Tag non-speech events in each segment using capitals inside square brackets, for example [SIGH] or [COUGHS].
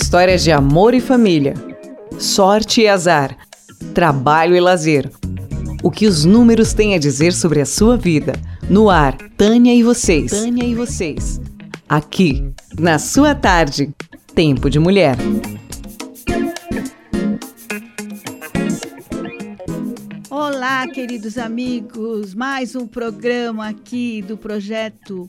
histórias de amor e família, sorte e azar, trabalho e lazer. O que os números têm a dizer sobre a sua vida. No ar, Tânia e vocês. Tânia e vocês. Aqui, na sua tarde. Tempo de Mulher. Olá, queridos amigos. Mais um programa aqui do projeto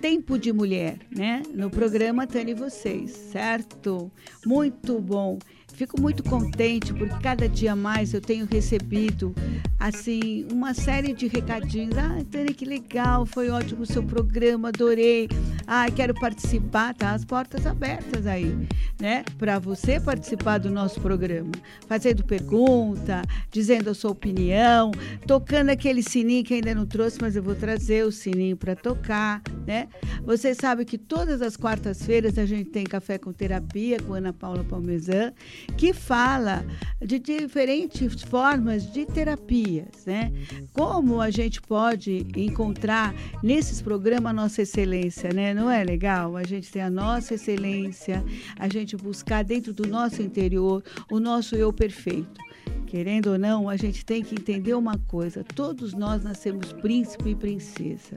Tempo de Mulher, né? No programa Tânia e vocês, certo? Muito bom. Fico muito contente porque cada dia mais eu tenho recebido assim uma série de recadinhos. Ah, Tânia, que legal, foi ótimo o seu programa, adorei. Ah, quero participar, tá? As portas abertas aí, né? Para você participar do nosso programa, fazendo pergunta, dizendo a sua opinião, tocando aquele sininho que ainda não trouxe, mas eu vou trazer o sininho para tocar, né? Você sabe que todas as quartas-feiras a gente tem café com terapia com Ana Paula Palmezan que fala de diferentes formas de terapias, né? Como a gente pode encontrar nesses programas a nossa excelência, né? Não é legal? A gente tem a nossa excelência, a gente buscar dentro do nosso interior o nosso eu perfeito. Querendo ou não, a gente tem que entender uma coisa: todos nós nascemos príncipe e princesa.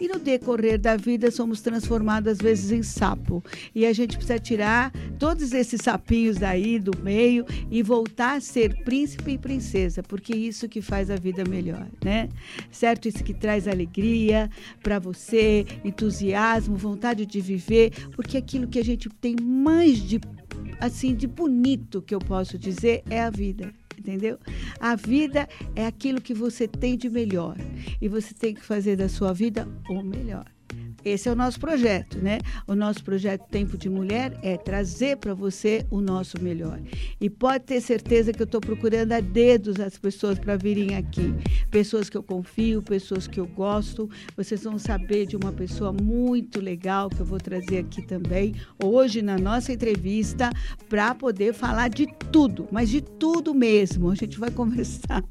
E no decorrer da vida somos transformados às vezes em sapo. E a gente precisa tirar todos esses sapinhos daí do meio e voltar a ser príncipe e princesa, porque é isso que faz a vida melhor, né? Certo? Isso que traz alegria para você, entusiasmo, vontade de viver, porque aquilo que a gente tem mais de assim de bonito que eu posso dizer é a vida entendeu? A vida é aquilo que você tem de melhor e você tem que fazer da sua vida o melhor. Esse é o nosso projeto, né? O nosso projeto Tempo de Mulher é trazer para você o nosso melhor. E pode ter certeza que eu estou procurando a dedos as pessoas para virem aqui. Pessoas que eu confio, pessoas que eu gosto. Vocês vão saber de uma pessoa muito legal que eu vou trazer aqui também, hoje na nossa entrevista, para poder falar de tudo, mas de tudo mesmo. A gente vai [LAUGHS] conversar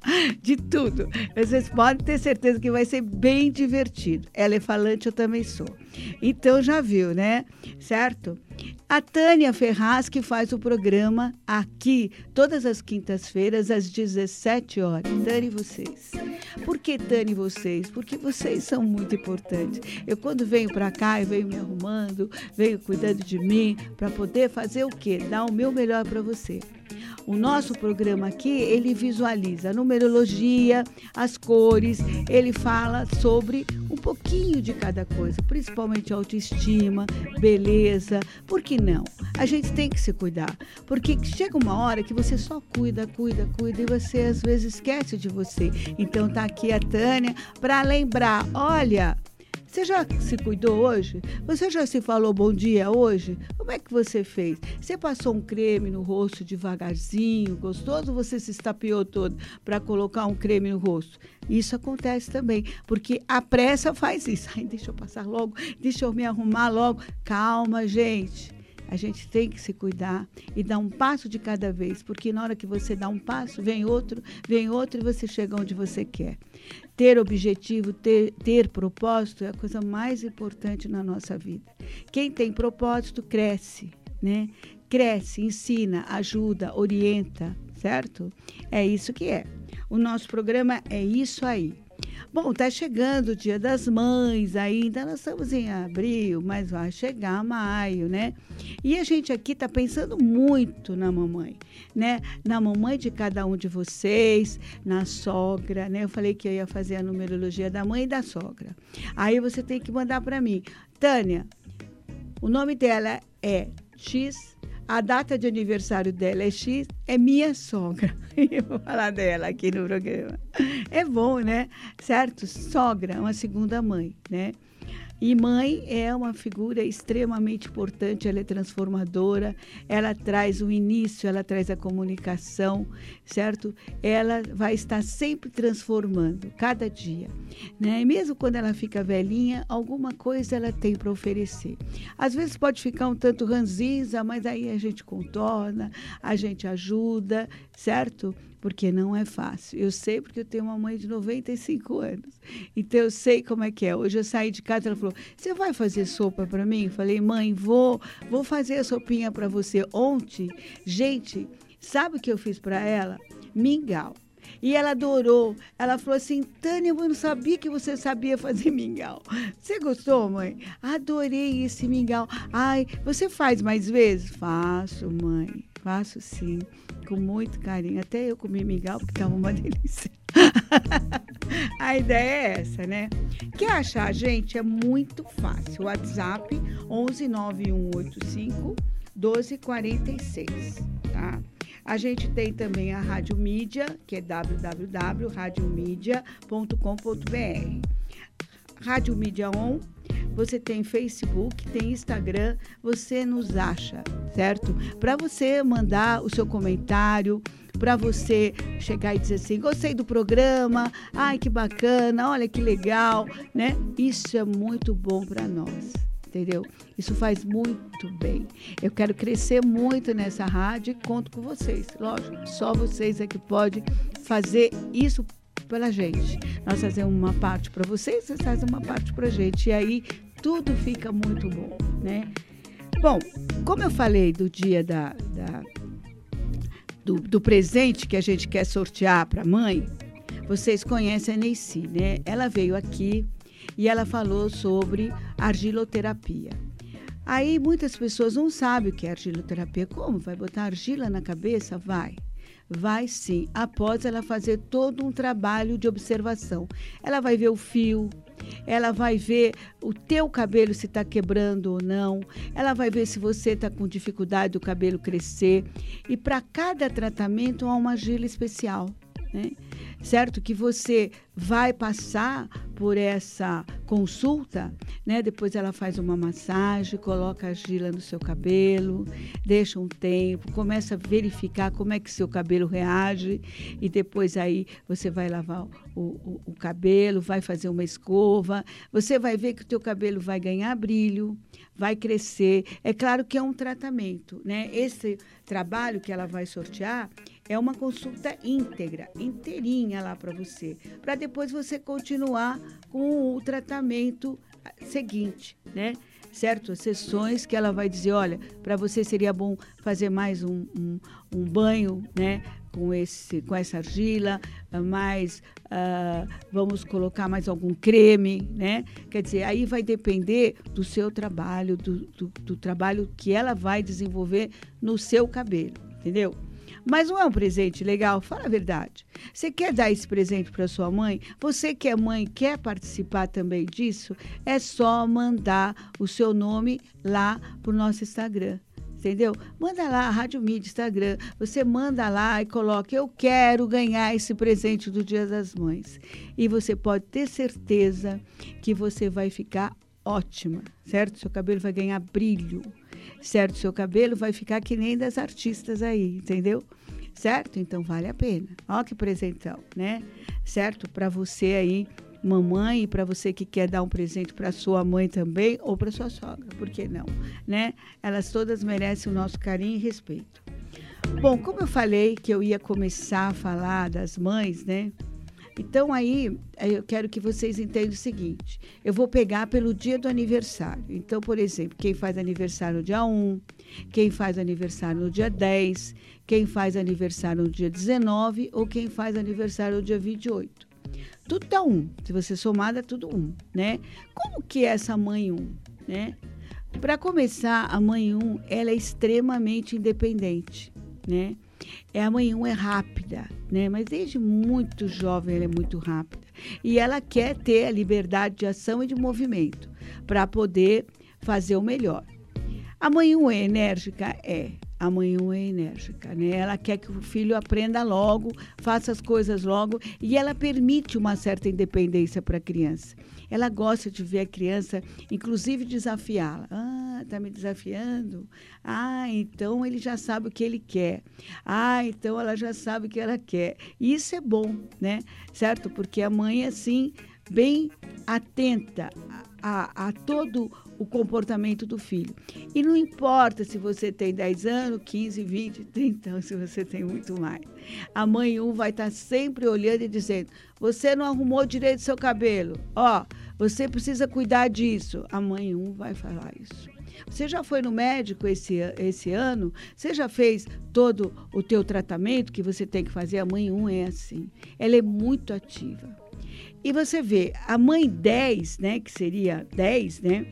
de tudo. Vocês podem ter certeza que vai ser bem divertido. Ela é falante, eu também sou. Então já viu, né? Certo? A Tânia Ferraz, que faz o programa aqui todas as quintas-feiras, às 17 horas. Tânia e vocês. Por que Tânia e vocês? Porque vocês são muito importantes. Eu, quando venho para cá, eu venho me arrumando, venho cuidando de mim, para poder fazer o quê? Dar o meu melhor para você. O nosso programa aqui, ele visualiza a numerologia, as cores, ele fala sobre um pouquinho de cada coisa, principalmente autoestima, beleza. Por que não? A gente tem que se cuidar, porque chega uma hora que você só cuida, cuida, cuida e você às vezes esquece de você. Então tá aqui a Tânia para lembrar, olha, você já se cuidou hoje? Você já se falou bom dia hoje? Como é que você fez? Você passou um creme no rosto devagarzinho, gostoso? Você se estapeou todo para colocar um creme no rosto? Isso acontece também, porque a pressa faz isso. Ai, deixa eu passar logo, deixa eu me arrumar logo. Calma, gente. A gente tem que se cuidar e dar um passo de cada vez, porque na hora que você dá um passo, vem outro, vem outro e você chega onde você quer. Ter objetivo, ter, ter propósito é a coisa mais importante na nossa vida. Quem tem propósito cresce, né? Cresce, ensina, ajuda, orienta, certo? É isso que é. O nosso programa é isso aí. Bom, está chegando o Dia das Mães ainda, nós estamos em abril, mas vai chegar maio, né? E a gente aqui está pensando muito na mamãe, né? Na mamãe de cada um de vocês, na sogra, né? Eu falei que eu ia fazer a numerologia da mãe e da sogra. Aí você tem que mandar para mim, Tânia, o nome dela é X a data de aniversário dela é X, é minha sogra. [LAUGHS] Eu vou falar dela aqui no programa. É bom, né? Certo? Sogra, uma segunda mãe, né? E mãe é uma figura extremamente importante, ela é transformadora, ela traz o início, ela traz a comunicação, certo? Ela vai estar sempre transformando, cada dia. Né? E mesmo quando ela fica velhinha, alguma coisa ela tem para oferecer. Às vezes pode ficar um tanto ranzinza, mas aí a gente contorna, a gente ajuda, certo? Porque não é fácil. Eu sei porque eu tenho uma mãe de 95 anos. Então eu sei como é que é. Hoje eu saí de casa casa, ela falou: "Você vai fazer sopa para mim?" Eu falei: "Mãe, vou, vou fazer a sopinha para você ontem". Gente, sabe o que eu fiz para ela? Mingau. E ela adorou. Ela falou assim: Tânia, eu não sabia que você sabia fazer [LAUGHS] mingau. Você gostou, mãe? Adorei esse mingau. Ai, você faz mais vezes? Faço, mãe. Faço sim. Com muito carinho. Até eu comi mingau porque estava uma [LAUGHS] delícia. a ideia é essa, né? Quer achar gente? É muito fácil. WhatsApp 1199185 1246, tá? A gente tem também a Rádio Mídia, que é www.radiomedia.com.br. Rádio Mídia On, você tem Facebook, tem Instagram, você nos acha, certo? Para você mandar o seu comentário, para você chegar e dizer assim: gostei do programa, ai que bacana, olha que legal, né? Isso é muito bom para nós entendeu? Isso faz muito bem. Eu quero crescer muito nessa rádio e conto com vocês. Lógico, só vocês é que podem fazer isso pela gente. Nós fazemos uma parte para vocês, vocês fazem uma parte para gente. E aí tudo fica muito bom, né? Bom, como eu falei do dia da, da do, do, presente que a gente quer sortear para a mãe, vocês conhecem a Neyci, né? Ela veio aqui e ela falou sobre argiloterapia. Aí muitas pessoas não sabem o que é argiloterapia. Como? Vai botar argila na cabeça? Vai. Vai sim, após ela fazer todo um trabalho de observação. Ela vai ver o fio, ela vai ver o teu cabelo se está quebrando ou não, ela vai ver se você está com dificuldade do cabelo crescer. E para cada tratamento há uma argila especial. Né? certo? Que você vai passar por essa consulta, né? Depois ela faz uma massagem, coloca argila no seu cabelo, deixa um tempo, começa a verificar como é que seu cabelo reage e depois aí você vai lavar o, o, o cabelo, vai fazer uma escova, você vai ver que o teu cabelo vai ganhar brilho, vai crescer. É claro que é um tratamento, né? Esse trabalho que ela vai sortear é uma consulta íntegra, inteirinha lá para você, para depois você continuar com o tratamento seguinte, né? Certo? Sessões que ela vai dizer, olha, para você seria bom fazer mais um, um, um, banho, né? Com, esse, com essa argila, mais, uh, vamos colocar mais algum creme, né? Quer dizer, aí vai depender do seu trabalho, do, do, do trabalho que ela vai desenvolver no seu cabelo, entendeu? Mas não é um presente legal? Fala a verdade. Você quer dar esse presente para sua mãe? Você que é mãe, quer participar também disso? É só mandar o seu nome lá para o nosso Instagram entendeu? Manda lá, Rádio Mídia, Instagram. Você manda lá e coloca: Eu quero ganhar esse presente do Dia das Mães. E você pode ter certeza que você vai ficar ótima, certo? Seu cabelo vai ganhar brilho certo? Seu cabelo vai ficar que nem das artistas aí, entendeu? Certo? Então vale a pena. Ó que presentão, né? Certo? Para você aí, mamãe, e para você que quer dar um presente para sua mãe também ou para sua sogra, por que não, né? Elas todas merecem o nosso carinho e respeito. Bom, como eu falei que eu ia começar a falar das mães, né? Então aí eu quero que vocês entendam o seguinte: eu vou pegar pelo dia do aniversário. Então, por exemplo, quem faz aniversário no dia 1, quem faz aniversário no dia 10, quem faz aniversário no dia 19 ou quem faz aniversário no dia 28. Tudo dá um. Se você somar, dá tudo um, né? Como que é essa mãe 1, né? Para começar, a mãe 1, ela é extremamente independente, né? É, a 1 é rápida, né? Mas desde muito jovem ela é muito rápida. E ela quer ter a liberdade de ação e de movimento para poder fazer o melhor. A 1 é enérgica? É. A mãe 1 é enérgica, né? Ela quer que o filho aprenda logo, faça as coisas logo e ela permite uma certa independência para a criança. Ela gosta de ver a criança, inclusive desafiá-la. Ah, está me desafiando? Ah, então ele já sabe o que ele quer. Ah, então ela já sabe o que ela quer. E isso é bom, né? Certo? Porque a mãe, assim, bem atenta a, a todo o comportamento do filho. E não importa se você tem 10 anos, 15, 20, 30 anos, se você tem muito mais. A mãe um vai estar sempre olhando e dizendo: Você não arrumou direito seu cabelo. Ó, você precisa cuidar disso. A mãe 1 vai falar isso. Você já foi no médico esse, esse ano? Você já fez todo o teu tratamento que você tem que fazer? A mãe 1 é assim. Ela é muito ativa. E você vê, a mãe 10, né, que seria 10, né?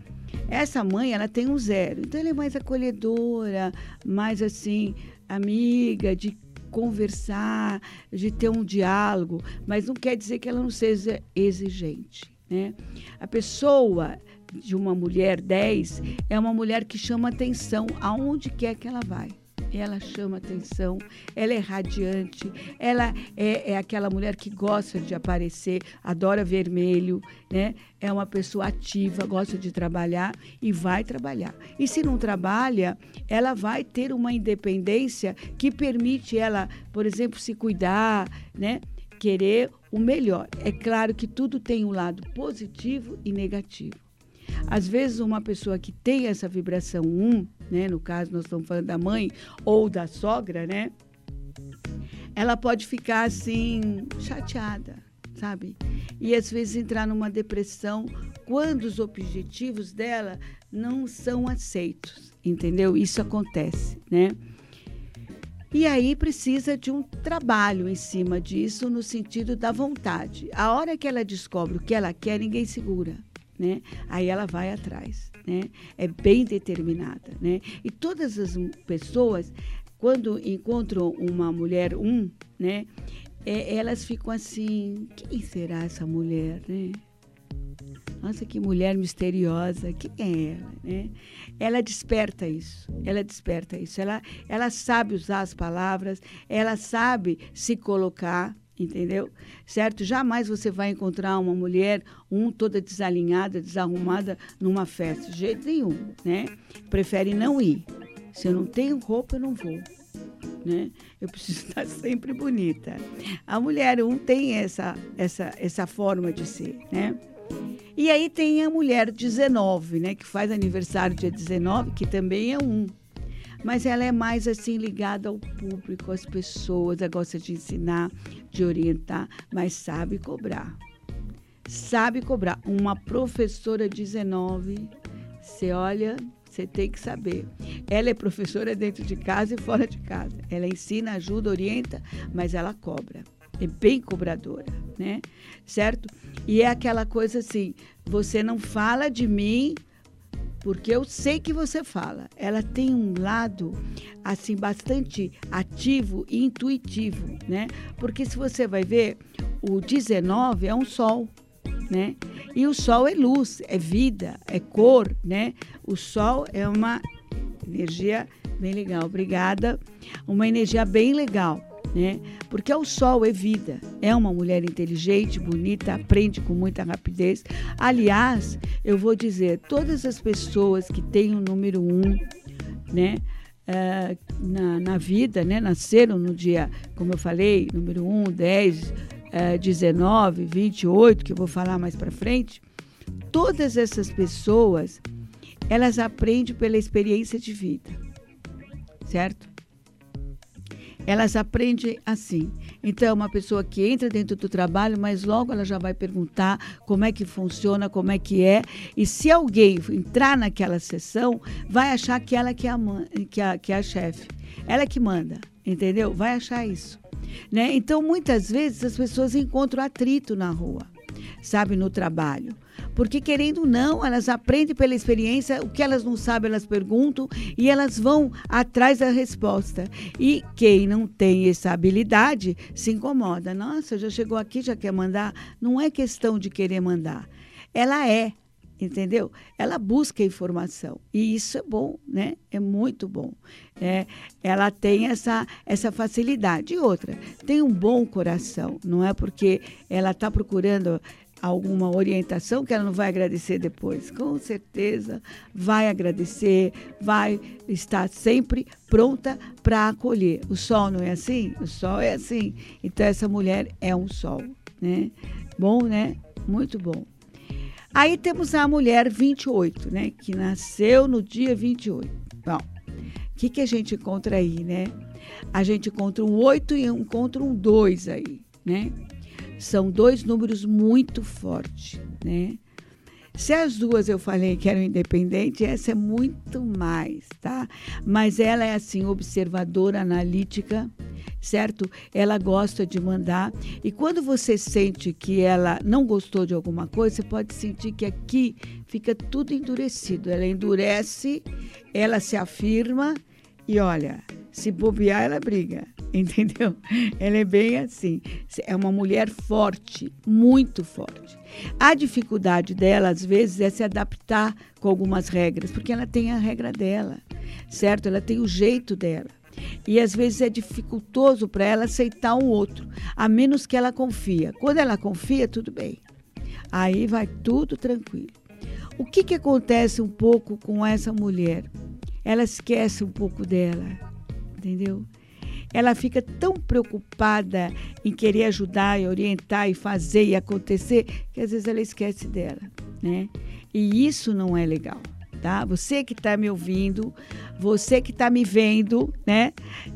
Essa mãe, ela tem um zero. Então, ela é mais acolhedora, mais assim, amiga, de conversar, de ter um diálogo, mas não quer dizer que ela não seja exigente. Né? A pessoa de uma mulher 10 é uma mulher que chama atenção aonde quer que ela vai ela chama atenção, ela é radiante, ela é, é, aquela mulher que gosta de aparecer, adora vermelho, né? É uma pessoa ativa, gosta de trabalhar e vai trabalhar. E se não trabalha, ela vai ter uma independência que permite ela, por exemplo, se cuidar, né? Querer o melhor. É claro que tudo tem um lado positivo e negativo. Às vezes, uma pessoa que tem essa vibração 1, né, no caso, nós estamos falando da mãe ou da sogra, né? Ela pode ficar assim, chateada, sabe? E às vezes entrar numa depressão quando os objetivos dela não são aceitos, entendeu? Isso acontece, né? E aí precisa de um trabalho em cima disso, no sentido da vontade. A hora que ela descobre o que ela quer, ninguém segura né? Aí ela vai atrás, né? É bem determinada, né? E todas as pessoas, quando encontram uma mulher um, né? É, elas ficam assim, quem será essa mulher, né? Nossa, que mulher misteriosa, quem é ela, né? Ela desperta isso, ela desperta isso. Ela, ela sabe usar as palavras, ela sabe se colocar, entendeu? Certo? Jamais você vai encontrar uma mulher, um toda desalinhada, desarrumada numa festa, de jeito nenhum, né? Prefere não ir. Se eu não tenho roupa, eu não vou. Né? Eu preciso [LAUGHS] estar sempre bonita. A mulher um tem essa essa essa forma de ser, né? E aí tem a mulher 19, né, que faz aniversário dia 19, que também é um, mas ela é mais assim ligada ao público, às pessoas, ela gosta de ensinar, de orientar, mas sabe cobrar. Sabe cobrar. Uma professora 19, você olha, você tem que saber. Ela é professora dentro de casa e fora de casa. Ela ensina, ajuda, orienta, mas ela cobra. É bem cobradora, né? Certo? E é aquela coisa assim: você não fala de mim porque eu sei que você fala. Ela tem um lado assim bastante ativo e intuitivo, né? Porque se você vai ver, o 19 é um sol, né? E o sol é luz, é vida, é cor, né? O sol é uma energia bem legal. Obrigada. Uma energia bem legal né? Porque o sol é vida, é uma mulher inteligente, bonita, aprende com muita rapidez. Aliás, eu vou dizer, todas as pessoas que têm o número um, né? Uh, na, na vida, né? Nasceram no dia, como eu falei, número 1, 10, uh, 19, 28, que eu vou falar mais para frente. Todas essas pessoas, elas aprendem pela experiência de vida, certo? Elas aprendem assim. Então, uma pessoa que entra dentro do trabalho, mas logo ela já vai perguntar como é que funciona, como é que é. E se alguém entrar naquela sessão, vai achar que ela que é a, que a, que é a chefe. Ela que manda, entendeu? Vai achar isso. Né? Então, muitas vezes, as pessoas encontram atrito na rua, sabe, no trabalho. Porque, querendo ou não, elas aprendem pela experiência, o que elas não sabem, elas perguntam e elas vão atrás da resposta. E quem não tem essa habilidade se incomoda. Nossa, já chegou aqui, já quer mandar. Não é questão de querer mandar. Ela é, entendeu? Ela busca informação e isso é bom, né? É muito bom. É, ela tem essa, essa facilidade. E outra, tem um bom coração, não é porque ela está procurando alguma orientação que ela não vai agradecer depois. Com certeza vai agradecer, vai estar sempre pronta para acolher. O sol não é assim? O sol é assim. Então essa mulher é um sol, né? Bom, né? Muito bom. Aí temos a mulher 28, né? Que nasceu no dia 28. Bom, o que, que a gente encontra aí, né? A gente encontra um 8 e encontra um 2 aí, né? São dois números muito fortes, né? Se as duas eu falei que eram independentes, essa é muito mais, tá? Mas ela é assim, observadora, analítica, certo? Ela gosta de mandar. E quando você sente que ela não gostou de alguma coisa, você pode sentir que aqui fica tudo endurecido. Ela endurece, ela se afirma e olha, se bobear, ela briga, [LAUGHS] entendeu? Ela é bem assim. É uma mulher forte, muito forte. A dificuldade dela, às vezes, é se adaptar com algumas regras, porque ela tem a regra dela, certo? Ela tem o jeito dela. E às vezes é dificultoso para ela aceitar um outro, a menos que ela confia. Quando ela confia, tudo bem. Aí vai tudo tranquilo. O que, que acontece um pouco com essa mulher? Ela esquece um pouco dela, entendeu? Ela fica tão preocupada em querer ajudar e orientar e fazer e acontecer que às vezes ela esquece dela, né? E isso não é legal tá? Você que está me ouvindo, você que está me vendo, né?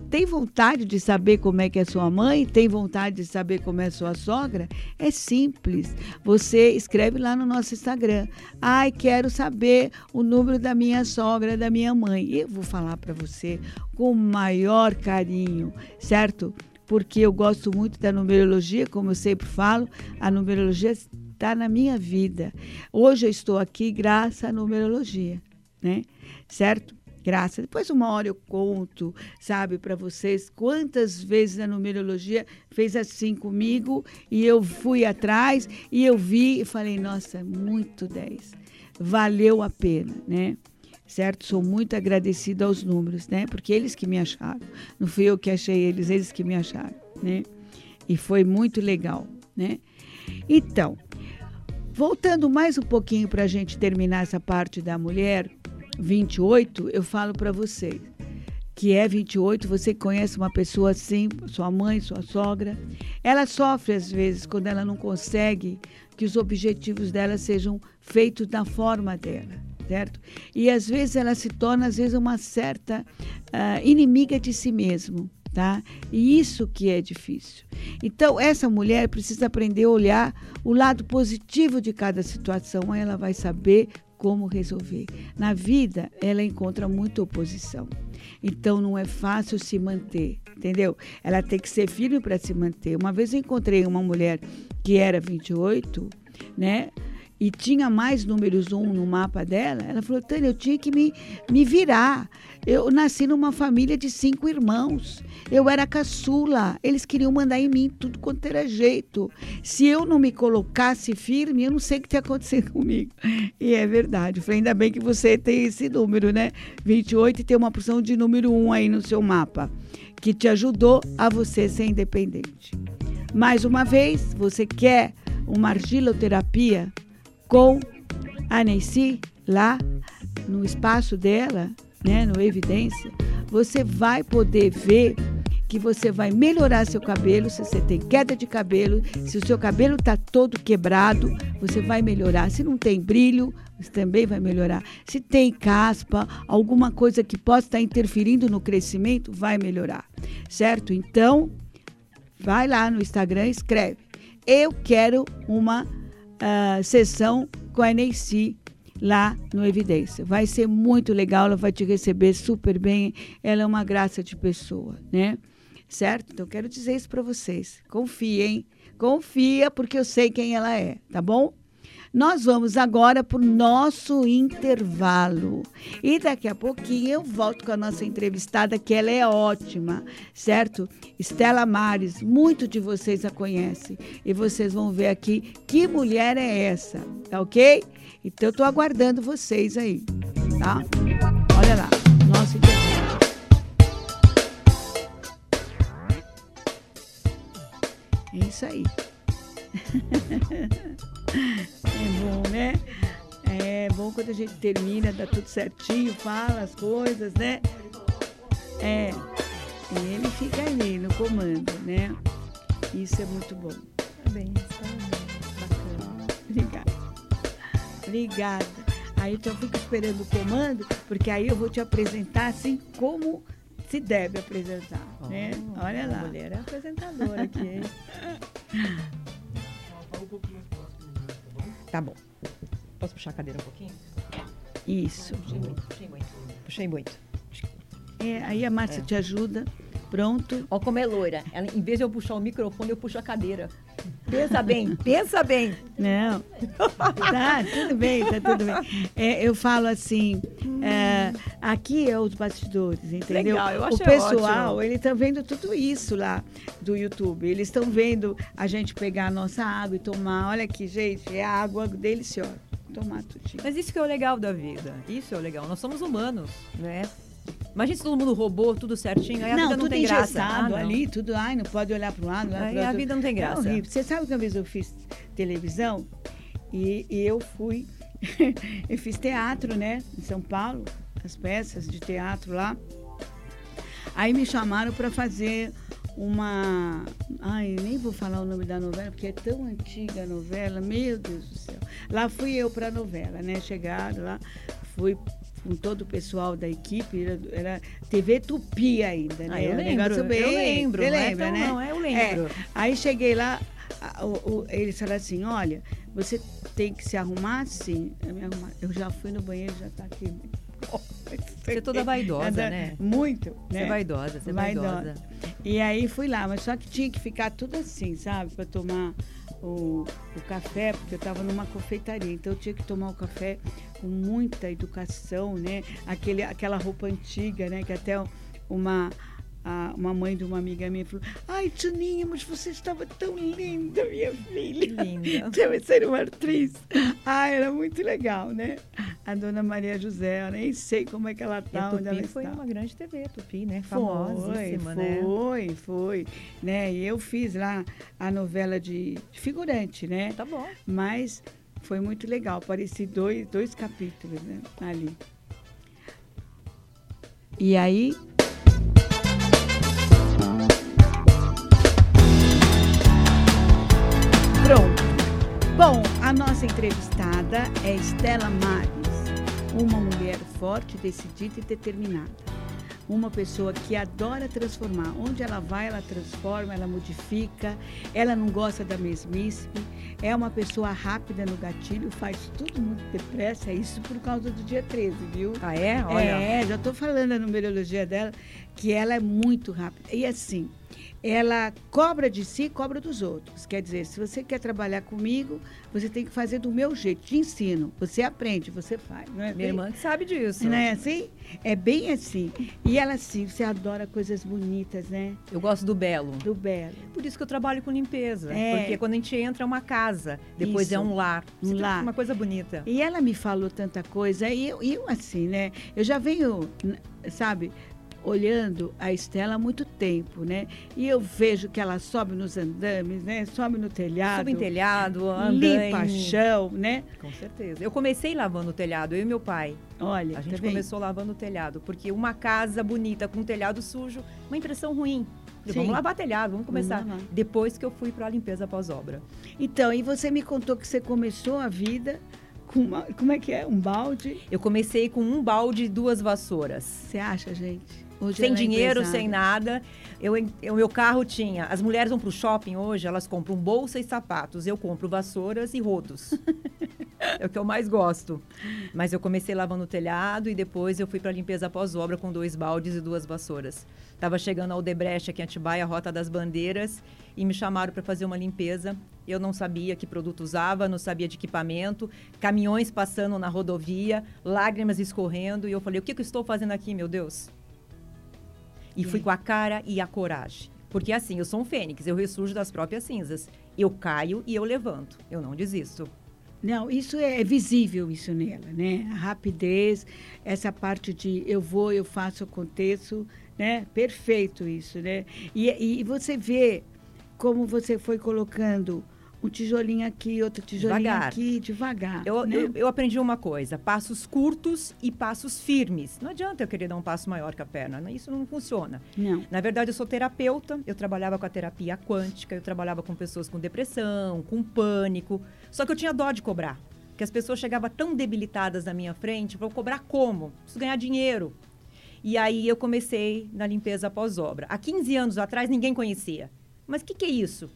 Tem vontade de saber como é que é sua mãe? Tem vontade de saber como é sua sogra? É simples. Você escreve lá no nosso Instagram. Ai, quero saber o número da minha sogra, da minha mãe. Eu vou falar para você com o maior carinho, certo? Porque eu gosto muito da numerologia, como eu sempre falo, a numerologia está na minha vida. Hoje eu estou aqui graças à numerologia, né? Certo? Graças. Depois uma hora eu conto, sabe, para vocês quantas vezes a numerologia fez assim comigo e eu fui atrás e eu vi e falei, nossa, muito 10. Valeu a pena, né? certo? Sou muito agradecida aos números, né? Porque eles que me acharam. Não fui eu que achei eles, eles que me acharam, né? E foi muito legal, né? Então, Voltando mais um pouquinho para a gente terminar essa parte da mulher, 28, eu falo para vocês que é 28, você conhece uma pessoa assim, sua mãe, sua sogra, ela sofre às vezes quando ela não consegue que os objetivos dela sejam feitos da forma dela, certo? E às vezes ela se torna às vezes uma certa uh, inimiga de si mesmo tá? E isso que é difícil. Então, essa mulher precisa aprender a olhar o lado positivo de cada situação, aí ela vai saber como resolver. Na vida, ela encontra muita oposição. Então, não é fácil se manter, entendeu? Ela tem que ser firme para se manter. Uma vez eu encontrei uma mulher que era 28, né? E tinha mais números um no mapa dela, ela falou, Tânia, eu tinha que me, me virar. Eu nasci numa família de cinco irmãos. Eu era caçula. Eles queriam mandar em mim tudo quanto era jeito. Se eu não me colocasse firme, eu não sei o que tinha acontecido comigo. E é verdade. Eu falei, ainda bem que você tem esse número, né? 28 e tem uma porção de número um aí no seu mapa, que te ajudou a você ser independente. Mais uma vez, você quer uma argiloterapia com a Nancy lá no espaço dela, né, no Evidência, você vai poder ver que você vai melhorar seu cabelo, se você tem queda de cabelo, se o seu cabelo está todo quebrado, você vai melhorar. Se não tem brilho, você também vai melhorar. Se tem caspa, alguma coisa que possa estar interferindo no crescimento, vai melhorar. Certo? Então, vai lá no Instagram, escreve. Eu quero uma sessão com a Neyci lá no Evidência. Vai ser muito legal, ela vai te receber super bem. Ela é uma graça de pessoa, né? Certo? Então, quero dizer isso para vocês. Confiem, confia, porque eu sei quem ela é, tá bom? Nós vamos agora para o nosso intervalo. E daqui a pouquinho eu volto com a nossa entrevistada, que ela é ótima, certo? Estela Mares, muito de vocês a conhecem. E vocês vão ver aqui que mulher é essa, tá ok? Então eu estou aguardando vocês aí, tá? Olha lá, nosso intervalo. É isso aí. [LAUGHS] É bom, né? É bom quando a gente termina, dá tudo certinho, fala as coisas, né? É. Ele fica ali no comando, né? Isso é muito bom. Parabéns, parabéns. Bacana. Obrigada. Obrigada. Aí então fico esperando o comando, porque aí eu vou te apresentar assim como se deve apresentar, oh, né? Olha lá. A mulher é apresentadora aqui, hein? [LAUGHS] Tá bom. Posso puxar a cadeira um pouquinho? Isso. Puxei muito, puxei muito. Puxei muito. É, aí a Márcia É. te ajuda. Pronto. Ó como é loira. Ela, em vez de eu puxar o microfone, eu puxo a cadeira. Pensa bem, [LAUGHS] pensa bem. Não. Tá, tudo bem, tá tudo bem. É, eu falo assim, é, aqui é os bastidores, entendeu? Legal, eu o achei pessoal, ótimo. ele tá vendo tudo isso lá do YouTube. Eles estão vendo a gente pegar a nossa água e tomar. Olha aqui, gente, é água deliciosa. Tomar tudinho. Mas isso que é o legal da vida. Isso é o legal. Nós somos humanos, né? Imagina se todo mundo roubou tudo certinho, aí a não, vida não tem graça. Ah, não. ali, tudo, ai, não pode olhar para um lado, Aí a vida não tem É graça. horrível. Você sabe que uma vez eu fiz televisão e, e eu fui, [LAUGHS] eu fiz teatro, né, em São Paulo, as peças de teatro lá. Aí me chamaram para fazer uma. Ai, nem vou falar o nome da novela, porque é tão antiga a novela, meu Deus do céu. Lá fui eu para a novela, né? Chegaram lá, fui com todo o pessoal da equipe, era, era TV Tupi ainda, né? Ah, eu lembro, negócio eu bem- lembro. Você não é lembra, tão- né? Não, é, eu lembro. É. Aí cheguei lá, a- o- o- eles falaram assim, olha, você tem que se arrumar assim. Eu, eu já fui no banheiro, já tá aqui. Você é toda vaidosa, Anda- né? Muito, Você né? é vaidosa, você é Vaidosa. vaidosa. E aí fui lá, mas só que tinha que ficar tudo assim, sabe? Para tomar o, o café, porque eu estava numa confeitaria, então eu tinha que tomar o café com muita educação, né? Aquele, aquela roupa antiga, né? Que até uma, a- uma mãe de uma amiga minha falou: Ai, Tuninha, mas você estava tão linda, minha filha. Linda. [LAUGHS] Deve ser uma atriz. Ah, era muito legal, né? A dona Maria José, eu nem sei como é que ela está, a onde ela Tupi foi está. uma grande TV, Tupi, né? Foi, Famosíssima, né? foi, foi, né? E eu fiz lá a novela de, de figurante, né? Tá bom. Mas foi muito legal, apareci dois, dois capítulos né? ali. E aí. Bom, a nossa entrevistada é Estela Mares, uma mulher forte, decidida e determinada. Uma pessoa que adora transformar. Onde ela vai, ela transforma, ela modifica. Ela não gosta da mesmice. É uma pessoa rápida no gatilho, faz tudo muito depressa. É isso por causa do dia 13, viu? Ah, é? Olha. É, já estou falando a numerologia dela, que ela é muito rápida. E assim, ela cobra de si, cobra dos outros. Quer dizer, se você quer trabalhar comigo, você tem que fazer do meu jeito. Te ensino. Você aprende, você faz. Não é Minha bem- irmã que sabe disso. Não é assim? É bem assim. E ela, assim, você adora coisas bonitas, né? Eu gosto do belo. Do belo. Por isso que eu trabalho com limpeza. É. Porque quando a gente entra é uma casa, depois Isso. é um lar. Um Você lar. Uma coisa bonita. E ela me falou tanta coisa, e eu, eu assim, né? Eu já venho, sabe, olhando a Estela há muito tempo, né? E eu vejo que ela sobe nos andames, né? Sobe no telhado. Subo em telhado, anda limpa em... chão, né? Com certeza. Eu comecei lavando o telhado, eu e meu pai. Olha, A gente tá começou lavando o telhado, porque uma casa bonita com um telhado sujo, uma impressão ruim. Sim. Vamos lavar telhado, vamos começar. lavar. Depois que eu fui para a limpeza pós-obra. Então, e você me contou que você começou a vida com uma, como é que é? Um balde? Eu comecei com um balde e duas vassouras. Você acha, gente? Hoje sem é dinheiro, empresária. sem nada. Eu, o meu carro tinha. As mulheres vão para o shopping hoje, elas compram bolsa e sapatos. Eu compro vassouras e rodos. [LAUGHS] é o que eu mais gosto. Mas eu comecei lavando o telhado e depois eu fui para a limpeza pós-obra com dois baldes e duas vassouras. Estava chegando ao Debreche aqui em Atibaia, a Rota das Bandeiras, e me chamaram para fazer uma limpeza. Eu não sabia que produto usava, não sabia de equipamento, caminhões passando na rodovia, lágrimas escorrendo, e eu falei: o que, que eu estou fazendo aqui, meu Deus? E fui com a cara e a coragem. Porque assim, eu sou um fênix, eu ressurjo das próprias cinzas. Eu caio e eu levanto. Eu não desisto. Não, isso é visível isso nela, né? A rapidez, essa parte de eu vou, eu faço, aconteço, né? Perfeito isso, né? E, e você vê como você foi colocando um tijolinho aqui, outro tijolinho Devagar. aqui, devagar. Eu, né? eu, eu aprendi uma coisa: passos curtos e passos firmes. Não adianta eu querer dar um passo maior que a perna. né? Isso não funciona. Não. Na verdade, eu sou terapeuta, eu trabalhava com a terapia quântica, eu trabalhava com pessoas com depressão, com pânico. Só que eu tinha dó de cobrar. Porque as pessoas chegavam tão debilitadas na minha frente, vou cobrar como? Preciso ganhar dinheiro. E aí eu comecei na limpeza pós-obra. Há 15 anos atrás ninguém conhecia. Mas o que, que é isso?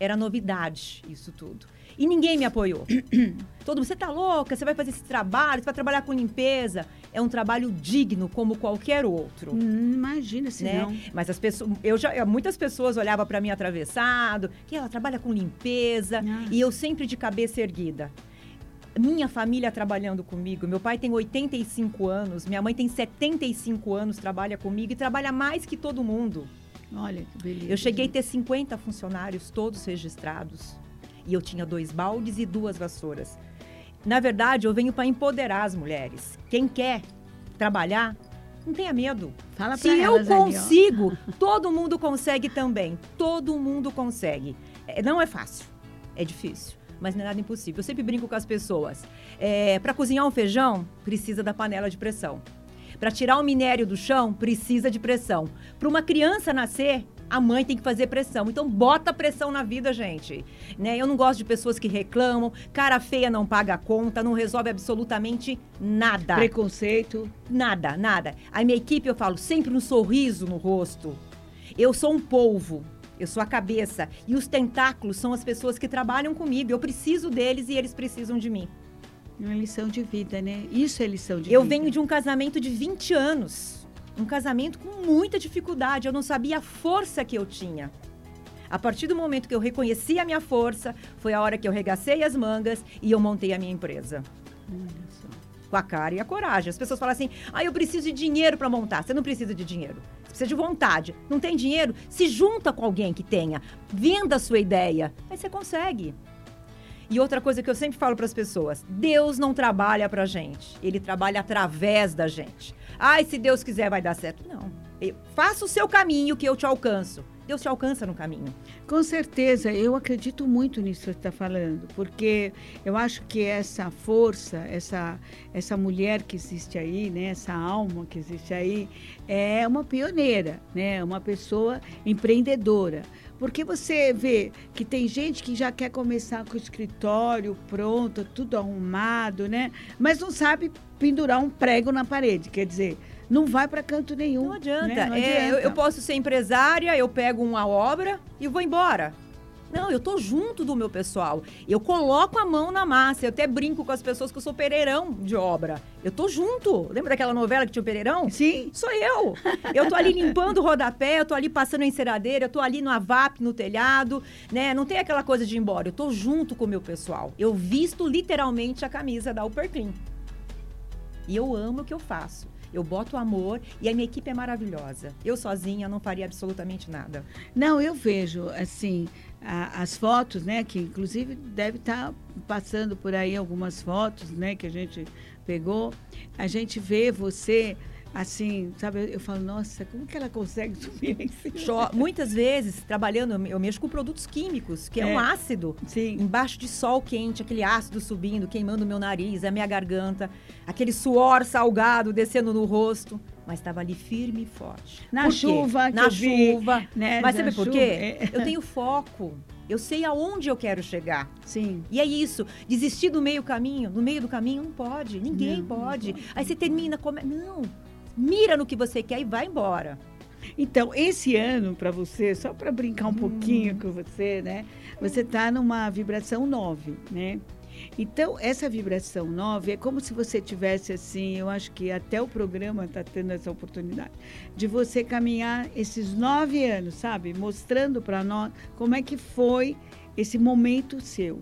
Era novidade isso tudo. E ninguém me apoiou. [CLEARS THROAT] Todo mundo, você tá louca? Você vai fazer esse trabalho? Você vai trabalhar com limpeza? É um trabalho digno, como qualquer outro. Hum, imagina se né? não. Mas as pessoas, eu já, muitas pessoas olhavam para mim atravessado, que ela trabalha com limpeza, Nossa. e eu sempre de cabeça erguida. Minha família trabalhando comigo, meu pai tem 85 anos, minha mãe tem 75 anos, trabalha comigo e trabalha mais que todo mundo. Olha que beleza. Eu cheguei a ter 50 funcionários, todos registrados. E eu tinha dois baldes e duas vassouras. Na verdade, eu venho para empoderar as mulheres. Quem quer trabalhar, não tenha medo. Fala Se eu elas ali, consigo, todo mundo consegue também. Todo mundo consegue. É, não é fácil, é difícil, mas não é nada impossível. Eu sempre brinco com as pessoas. Para cozinhar um feijão, precisa da panela de pressão. Para tirar o minério do chão, precisa de pressão. Para uma criança nascer, a mãe tem que fazer pressão. Então, bota pressão na vida, gente. Né? Eu não gosto de pessoas que reclamam, cara feia não paga a conta, não resolve absolutamente nada. Preconceito. Nada, nada. A minha equipe, eu falo, sempre um sorriso no rosto. Eu sou um polvo. Eu sou a cabeça. E os tentáculos são as pessoas que trabalham comigo. Eu preciso deles e eles precisam de mim. Uma lição de vida, né? Isso é lição de Eu vida. venho de um casamento de 20 anos. Um casamento com muita dificuldade. Eu não sabia a força que eu tinha. A partir do momento que eu reconheci a minha força, foi a hora que eu regacei as mangas e eu montei a minha empresa. Olha só. Com a cara e a coragem. As pessoas falam assim: ah, eu preciso de dinheiro para montar. Você não precisa de dinheiro. Você precisa de vontade. Não tem dinheiro? Se junta com alguém que tenha. Venda a sua ideia. Aí você consegue. E outra coisa que eu sempre falo para as pessoas: Deus não trabalha para gente. Ele trabalha através da gente. Ai, se Deus quiser, vai dar certo. Não. Eu- faça o seu caminho que eu te alcanço. Deus te alcança no caminho. Com certeza, eu acredito muito nisso que você está falando, porque eu acho que essa força, essa, essa mulher que existe aí, né, essa alma que existe aí, é uma pioneira, né, uma pessoa empreendedora. Porque você vê que tem gente que já quer começar com o escritório pronto, tudo arrumado, né? Mas não sabe pendurar um prego na parede. Quer dizer, não vai para canto nenhum. Não adianta. né? Não É, eu, adianta. eu posso ser empresária, eu pego uma obra e vou embora. Não, eu tô junto do meu pessoal. Eu coloco a mão na massa. Eu até brinco com as pessoas que eu sou pereirão de obra. Eu tô junto. Lembra daquela novela que tinha o pereirão? Sim. Sou eu. Eu tô ali limpando o rodapé, eu tô ali passando a enceradeira, eu tô ali no AVAP, no telhado, né? Não tem aquela coisa de ir embora. Eu tô junto com o meu pessoal. Eu visto literalmente a camisa da Upper Clean. E eu amo o que eu faço. Eu boto amor e a minha equipe é maravilhosa. Eu sozinha não faria absolutamente nada. Não, eu vejo, assim, a- as fotos, né? Que inclusive deve estar passando por aí algumas fotos, né? Que a gente pegou. A gente vê você, assim, sabe? Eu, falo, nossa, como que ela consegue [LAUGHS] subir em cima? Muitas vezes, trabalhando, eu me- eu mexo com produtos químicos, que é, É. um ácido. Sim. Embaixo de sol quente, aquele ácido subindo, queimando o meu nariz, a minha garganta, aquele suor salgado descendo no rosto. Mas estava ali firme e forte. Na chuva Na eu vi, chuva. né? Mas sabe por chuva, quê? é. Eu tenho foco. Eu sei aonde eu quero chegar. Sim. E é isso. Desistir do meio caminho, no meio do caminho, não pode. Ninguém Não, não pode. pode. Aí você termina, come... não. Mira no que você quer e vai embora. Então, esse ano, para você, só para brincar um pouquinho com você, né? Você está numa vibração 9, né? Então, essa vibração 9 é como se você tivesse assim, eu acho que até o programa está tendo essa oportunidade, de você caminhar esses nove anos, sabe? Mostrando para nós como é que foi esse momento seu.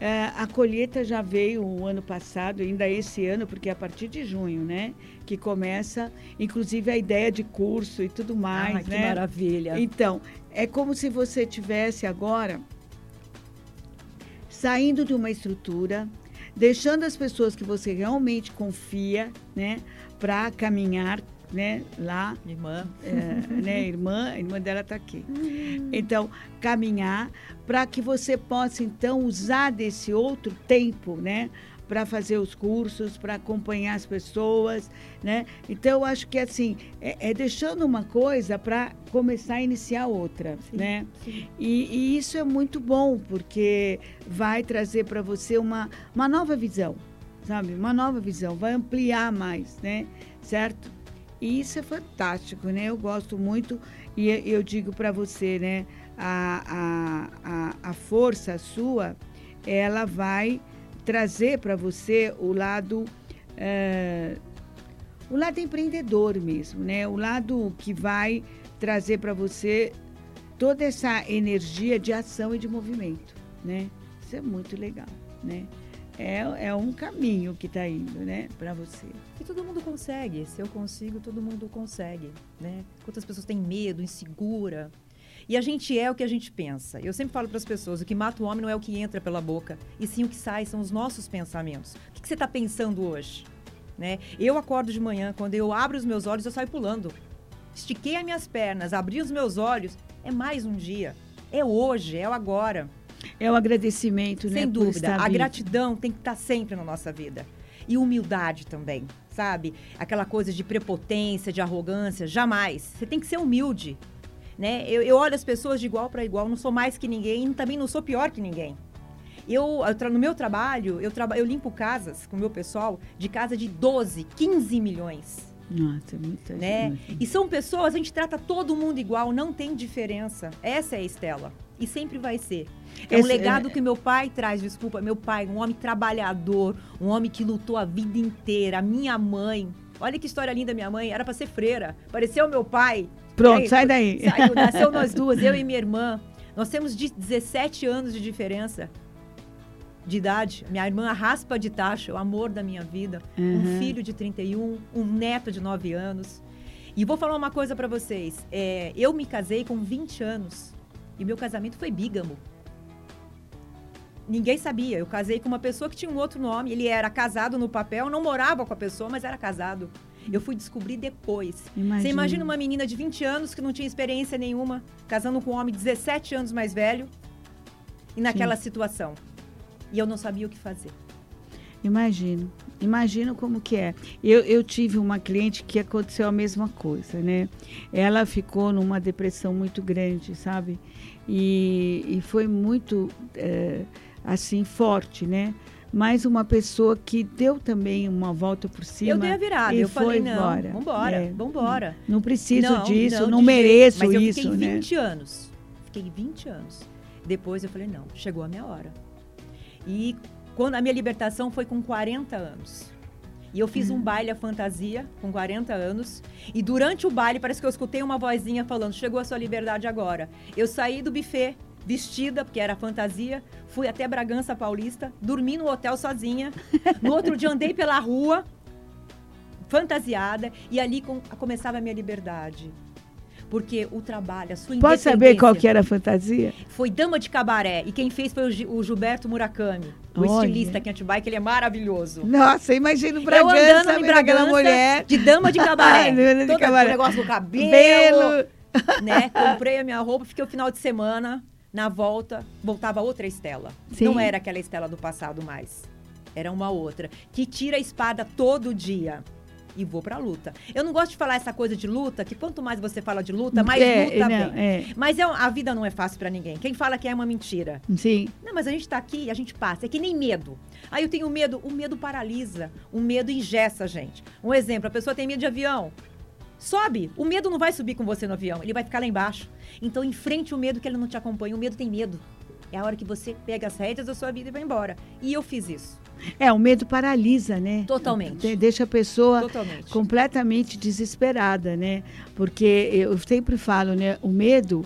É, a colheita já veio o ano passado, ainda esse ano, porque é a partir de junho, né? Que começa, inclusive, a ideia de curso e tudo mais, Ai, que né? maravilha. Então, é como se você tivesse agora saindo de uma estrutura, deixando as pessoas que você realmente confia, né, para caminhar, né, lá, Irmã. é, né, irmã, a irmã dela está aqui. Então, caminhar para que você possa então usar desse outro tempo, né, para fazer os cursos, para acompanhar as pessoas, né? Então, eu acho que assim é, é deixando uma coisa para começar a iniciar outra, Sim, né? sim. E, e isso é muito bom porque vai trazer para você uma, uma nova visão, sabe? Uma nova visão, vai ampliar mais, né? Certo? E isso é fantástico, né? Eu gosto muito e eu digo para você, né? A, a, a, a força sua ela vai trazer para você o lado é, o lado empreendedor mesmo, né? O lado que vai trazer para você toda essa energia de ação e de movimento, né? Isso é muito legal, né? É, é um caminho que está indo, né, para você. E todo mundo consegue. Se eu consigo, todo mundo consegue, né? Quantas pessoas têm medo, insegura, e a gente é o que a gente pensa. Eu sempre falo para as pessoas: o que mata o homem não é o que entra pela boca, e sim o que sai, são os nossos pensamentos. O que, que você está pensando hoje? Né? Eu acordo de manhã, quando eu abro os meus olhos, eu saio pulando. Estiquei as minhas pernas, abri os meus olhos, é mais um dia. É hoje, é o agora. É o agradecimento, Sem né? Sem dúvida. A gratidão tem que estar sempre na nossa vida. E humildade também, sabe? Aquela coisa de prepotência, de arrogância, jamais. Você tem que ser humilde. Né? Eu, eu olho as pessoas de igual para igual, não sou mais que ninguém também não sou pior que ninguém. Eu, no meu trabalho, eu, traba, eu limpo casas com o meu pessoal de casa de 12, 15 milhões. Nossa, é muita né? Gente. E são pessoas, a gente trata todo mundo igual, não tem diferença. Essa é a Estela. E sempre vai ser. É Esse, um legado é... que meu pai traz, desculpa, meu pai, um homem trabalhador, um homem que lutou a vida inteira, minha mãe. Olha que história linda, minha mãe, era para ser freira. Pareceu meu pai. Pronto, aí, sai daí. Saiu, nasceu nós [LAUGHS] duas, eu e minha irmã. Nós temos 17 anos de diferença de idade. Minha irmã raspa de taxa, o amor da minha vida. Uhum. Um filho de 31, um neto de 9 anos. E vou falar uma coisa para vocês. É, eu me casei com 20 anos e meu casamento foi bígamo. Ninguém sabia. Eu casei com uma pessoa que tinha um outro nome. Ele era casado no papel, não morava com a pessoa, mas era casado. Eu fui descobrir depois. Imagina. Você imagina uma menina de 20 anos que não tinha experiência nenhuma, casando com um homem de 17 anos mais velho e naquela Sim. situação e eu não sabia o que fazer. Imagino, imagino como que é. Eu, eu tive uma cliente que aconteceu a mesma coisa, né? Ela ficou numa depressão muito grande, sabe? E, e foi muito, é, assim, forte, né? Mas uma pessoa que deu também uma volta por cima. Eu dei a virada, eu falei, não, embora. vambora, é, vambora. Não preciso não, disso, não, não mereço Mas isso. Eu fiquei 20 né? anos, fiquei 20 anos. Depois eu falei, não, chegou a minha hora. E quando a minha libertação foi com 40 anos. E eu fiz um uhum. baile à fantasia com 40 anos. E durante o baile, parece que eu escutei uma vozinha falando: chegou a sua liberdade agora. Eu saí do buffet vestida, porque era fantasia, fui até Bragança Paulista, dormi no hotel sozinha. No outro dia andei pela rua, fantasiada, e ali com, começava a minha liberdade porque o trabalho, a sua Pode saber qual que era a fantasia? Foi Dama de Cabaré. E quem fez foi o, Gilberto Murakami, o Olha. estilista aqui em Atibaia, que ele é maravilhoso. Nossa, imagina o Bragança, Eu andando em Bragança, mulher. de Dama de Cabaré. [LAUGHS] de Todo cabaré. o negócio do cabelo. Belo. Né? Comprei a minha roupa, fiquei o final de semana. Na volta, voltava outra Estela. Sim. Não era aquela Estela do passado mais. Era uma outra. Que tira a espada todo dia e vou pra luta. Eu não gosto de falar essa coisa de luta, que quanto mais você fala de luta, mais é, luta não, vem. É. Mas é, a vida não é fácil para ninguém. Quem fala que é uma mentira. Sim. Não, mas a gente tá aqui e a gente passa. É que nem medo. Aí eu tenho medo, o medo paralisa. O medo ingessa a gente. Um exemplo, a pessoa tem medo de avião. Sobe. O medo não vai subir com você no avião, ele vai ficar lá embaixo. Então enfrente o medo que ele não te acompanha. O medo tem medo. É a hora que você pega as rédeas da sua vida e vai embora. E eu fiz isso. É, o medo paralisa, né? Totalmente. Deixa a pessoa Totalmente. completamente desesperada, né? Porque eu sempre falo, né? O medo,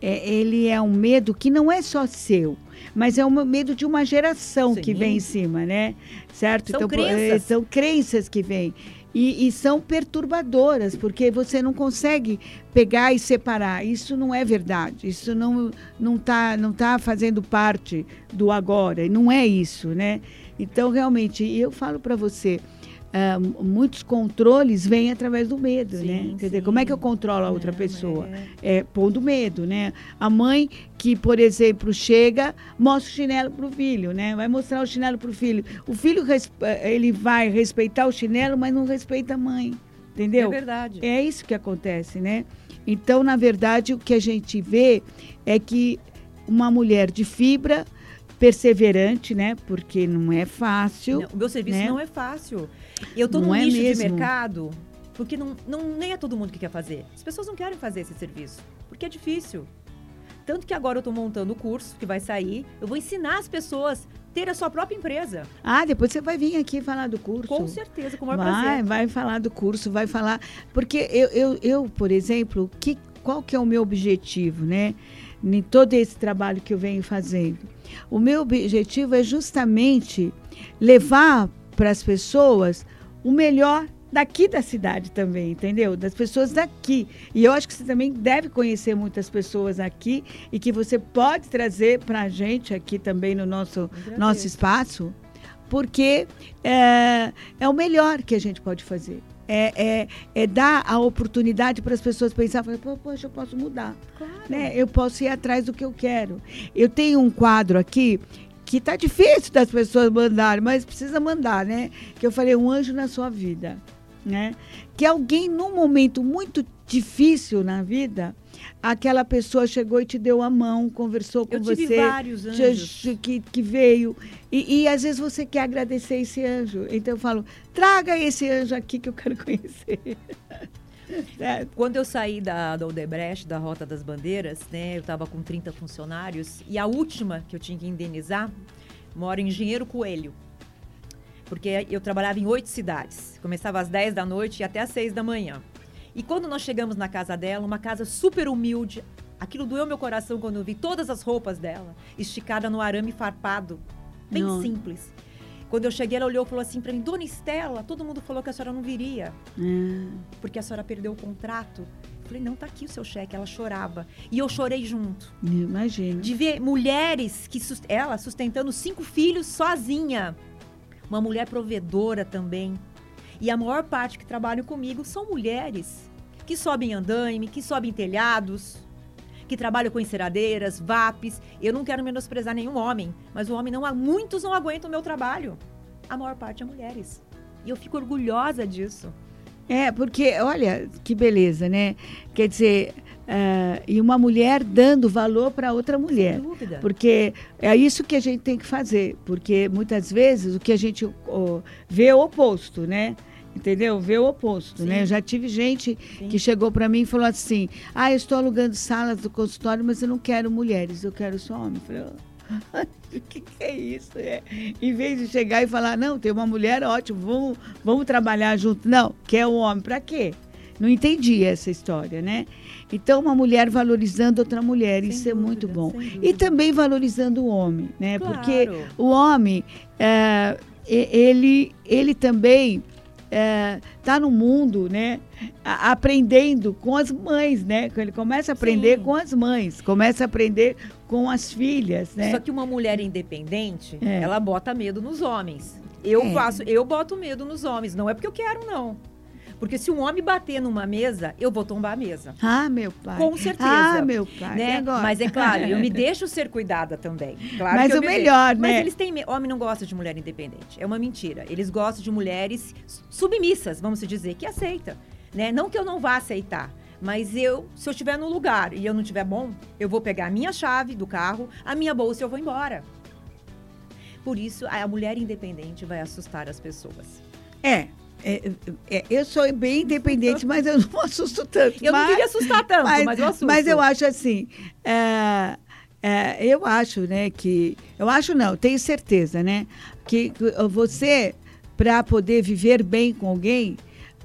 é, ele é um medo que não é só seu, mas é um medo de uma geração Sim. que vem em cima, né? Certo? São então, crenças. É, são crenças que vêm. E, e, são perturbadoras, porque você não consegue pegar e separar. Isso não é verdade. Isso não não está não tá fazendo parte do agora. Não é isso, né? Então, realmente, eu falo para você, Uh, muitos controles vêm através do medo, sim, né? Quer dizer, como é que eu controlo a outra Não, pessoa? É... é pondo medo, né? A mãe que, por exemplo, chega, mostra o chinelo pro filho, né? Vai mostrar o chinelo pro filho. O filho, eh, ele vai respeitar o chinelo, mas não respeita a mãe, entendeu? É verdade. É isso que acontece, né? Então, na verdade, o que a gente vê é que uma mulher de fibra perseverante, né? Porque não é fácil. Não, o meu serviço né? não é fácil. Eu estou num é nicho mesmo. de mercado porque não, não, nem é todo mundo que quer fazer. As pessoas não querem fazer esse serviço, porque é difícil. Tanto que agora eu estou montando o curso que vai sair. Eu vou ensinar as pessoas ter a sua própria empresa. Ah, depois você vai vir aqui falar do curso. Com certeza, com o maior vai, prazer. Vai falar do curso, vai falar. Porque eu, eu, eu por exemplo, que, qual que é o meu objetivo, né? Em todo esse trabalho que eu venho fazendo. O meu objetivo é justamente levar para as pessoas o melhor daqui da cidade também, entendeu? Das pessoas daqui. E eu acho que você também deve conhecer muitas pessoas aqui e que você pode trazer para a gente aqui também no nosso, nosso espaço, porque é, é o melhor que a gente pode fazer. É, é, é, dar a oportunidade para as pessoas pensar, poxa, eu posso mudar. Claro. Né? Eu posso ir atrás do que eu quero. Eu tenho um quadro aqui que tá difícil das pessoas mandarem, mas precisa mandar, né? Que eu falei, um anjo na sua vida né? Que alguém num momento muito difícil na vida, aquela pessoa chegou e te deu a mão, conversou com eu você, tive vários anjos. Que, que veio e, e, às vezes você quer agradecer esse anjo. Então eu falo, traga esse anjo aqui que eu quero [LAUGHS] conhecer. Quando eu saí da, da Odebrecht, da Rota das Bandeiras, né, eu estava com 30 funcionários e a última que eu tinha que indenizar mora em Engenheiro Coelho porque eu trabalhava em oito cidades. Começava às 10 da noite e até às 6 da manhã. E quando nós chegamos na casa dela, uma casa super humilde, aquilo doeu meu coração quando eu vi todas as roupas dela, esticada no arame farpado, bem não. simples. Quando eu cheguei, ela olhou e falou assim para mim: Dona Estela, todo mundo falou que a senhora não viria, hum. porque a senhora perdeu o contrato. Eu falei: Não, tá aqui o seu cheque. Ela chorava. E eu chorei junto. Imagina. De ver mulheres que ela sustentando cinco filhos sozinha uma mulher provedora também. E a maior parte que trabalham comigo são mulheres que sobem andaime, que sobem telhados, que trabalham com enceradeiras, VAPs. Eu não quero menosprezar nenhum homem, mas o homem não, muitos não aguentam o meu trabalho. A maior parte é mulheres. E eu fico orgulhosa disso. É, porque, olha, que beleza, né? Quer dizer, Uh, e uma mulher dando valor para outra mulher. Sem dúvida. Porque é isso que a gente tem que fazer. Porque muitas vezes o que a gente oh, vê é o oposto, né? Entendeu? Vê o oposto, né? Sim. né? Eu já tive gente Sim. que chegou para mim e falou assim: Ah, eu estou alugando salas do consultório, mas eu não quero mulheres, eu quero só homens. Eu falei, [LAUGHS] o que, que, é isso? É. Em vez de chegar e falar, não, tem uma mulher, ótimo, vamos, vamos trabalhar junto. Não, quer um homem, para quê? Não entendi essa história, né? Então, uma mulher valorizando outra mulher, sem isso dúvida, é muito bom. E também valorizando o homem, né? Claro. Porque o homem, é, ele, ele também está é, tá no mundo, né? aprendendo com as mães, né? Ele começa a aprender Sim. com as mães, começa a aprender com as filhas, né? Só que uma mulher independente, é. ela bota medo nos homens. Eu é. faço, eu boto medo nos homens, não é porque eu quero, não. Porque se um homem bater numa mesa, eu vou tombar a mesa. Ah, meu pai. Com certeza. Ah, meu pai. Né? Mas é claro, eu me [LAUGHS] deixo ser cuidada também. Claro Mas o melhor, deixo. né? Mas eles têm. Homem não gosta de mulher independente. É uma mentira. Eles gostam de mulheres submissas, vamos dizer, que aceita. Né? Não que eu não vá aceitar. Mas eu, se eu estiver no lugar e eu não estiver bom, eu vou pegar a minha chave do carro, a minha bolsa e eu vou embora. Por isso, a mulher independente vai assustar as pessoas. É, é, é, eu sou bem independente, mas eu não [LAUGHS] assusto tanto. Eu mas, não queria assustar tanto, mas, mas eu assusto. Mas eu acho assim, é, é, eu acho, né, que... Eu acho não, tenho certeza, né, que você, para poder viver bem com alguém,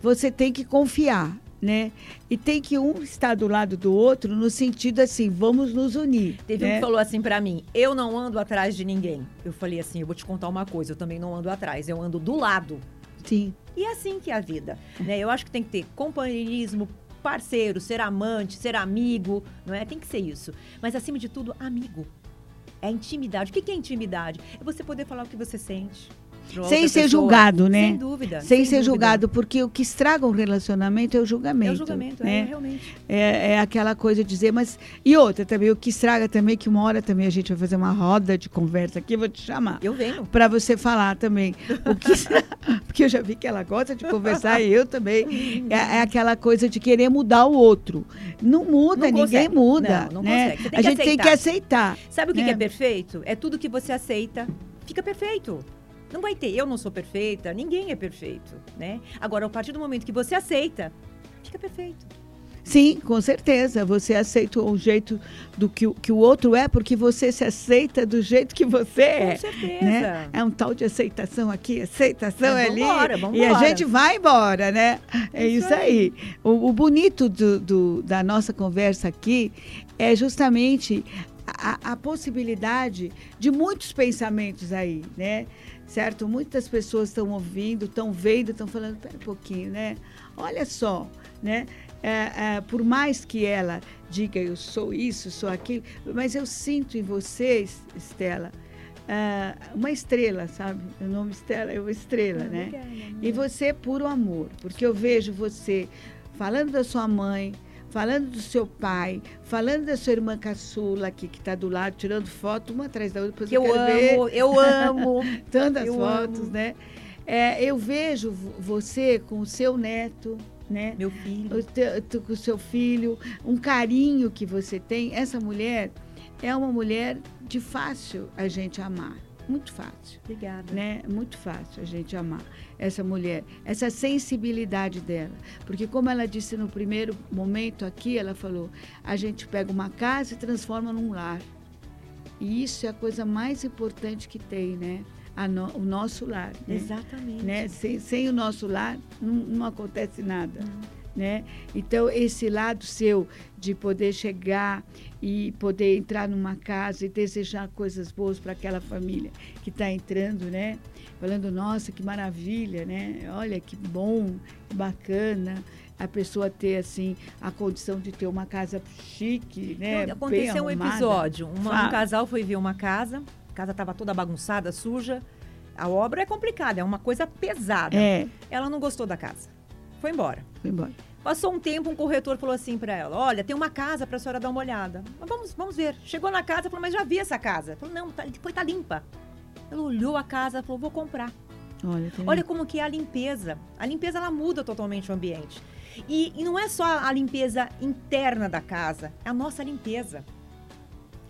você tem que confiar, né? E tem que um estar do lado do outro no sentido assim, vamos nos unir. Teve né? um que falou assim para mim: eu não ando atrás de ninguém. Eu falei assim: eu vou te contar uma coisa, eu também não ando atrás, eu ando do lado. Sim. E é assim que é a vida. Né? Eu acho que tem que ter companheirismo, parceiro, ser amante, ser amigo, não é? Tem que ser isso. Mas acima de tudo, amigo. É intimidade. O que é intimidade? É você poder falar o que você sente sem ser pessoa. julgado, né? Sem dúvida. Sem, sem ser dúvida. julgado, porque o que estraga um relacionamento é o julgamento. É o julgamento, né? é, realmente. É, é, aquela coisa de dizer, mas. E outra também, o que estraga também, que uma hora também a gente vai fazer uma roda de conversa aqui, eu vou te chamar. Eu venho. Para você falar também. O que, [LAUGHS] porque eu já vi que ela gosta de conversar e eu também. É, é, aquela coisa de querer mudar o outro. Não muda, não ninguém consegue. muda. Não, não né? consegue. a gente aceitar. tem que aceitar. Sabe o que, né? que é perfeito? É tudo que você aceita, fica perfeito. Não vai ter, eu não sou perfeita, ninguém é perfeito, né? Agora, a partir do momento que você aceita, fica perfeito. Sim, com certeza. Você aceita o jeito do que, que o outro é, porque você se aceita do jeito que você é. Com certeza. Né? É um tal de aceitação aqui, aceitação É, ali. vambora, vambora. E a gente vai embora, né? É Isso isso aí. O, o bonito do, do- da nossa conversa aqui é justamente a, a possibilidade de muitos pensamentos aí, né? Certo? Muitas pessoas estão ouvindo, estão vendo, estão falando, pera um pouquinho, né? Olha só, né? É, é, por mais que ela diga eu sou isso, sou aquilo, mas eu sinto em você, Estela, é, uma estrela, sabe? O nome Estela é uma estrela, né? E você é puro amor, porque eu vejo você falando da sua mãe, falando do seu pai, falando da sua irmã caçula aqui, que está do lado, tirando foto uma atrás da outra. depois Que eu ver amo, eu amo. [LAUGHS] tantas eu fotos, amo. né? É, eu vejo vo- você com o seu neto, né? Meu filho. Com o seu filho, um carinho que você tem. Essa mulher é uma mulher de fácil a gente amar, muito fácil Obrigada. né? Muito fácil a gente amar essa mulher, essa sensibilidade dela. Porque, como ela disse no primeiro momento aqui, ela falou: a gente pega uma casa e transforma num lar. E isso é a coisa mais importante que tem, né? A no- o nosso lar. Né? Exatamente. né? Sem, sem o nosso lar, não, não acontece nada. Né? Então, esse lado seu de poder chegar e poder entrar numa casa e desejar coisas boas para aquela família que está entrando, né? Falando, nossa, que maravilha, né? Olha, que bom, que bacana a pessoa ter, assim, a condição de ter uma casa chique, né? Então, Aconteceu um episódio. Uma- um casal foi ver uma casa, a casa estava toda bagunçada, suja. A obra é complicada, é uma coisa pesada. É, Ela não gostou da casa. Foi embora. foi embora. Passou um tempo, um corretor falou assim pra ela: Olha, tem uma casa pra senhora dar uma olhada. Mas vamos, vamos ver. Chegou na casa, falou: Mas já vi essa casa. Falou: Não, tá, depois tá limpa. Ela olhou a casa, falou: Vou comprar. Olha, tá Olha como que é a limpeza. A limpeza ela muda totalmente o ambiente. E, e não é só a limpeza interna da casa, é a nossa limpeza.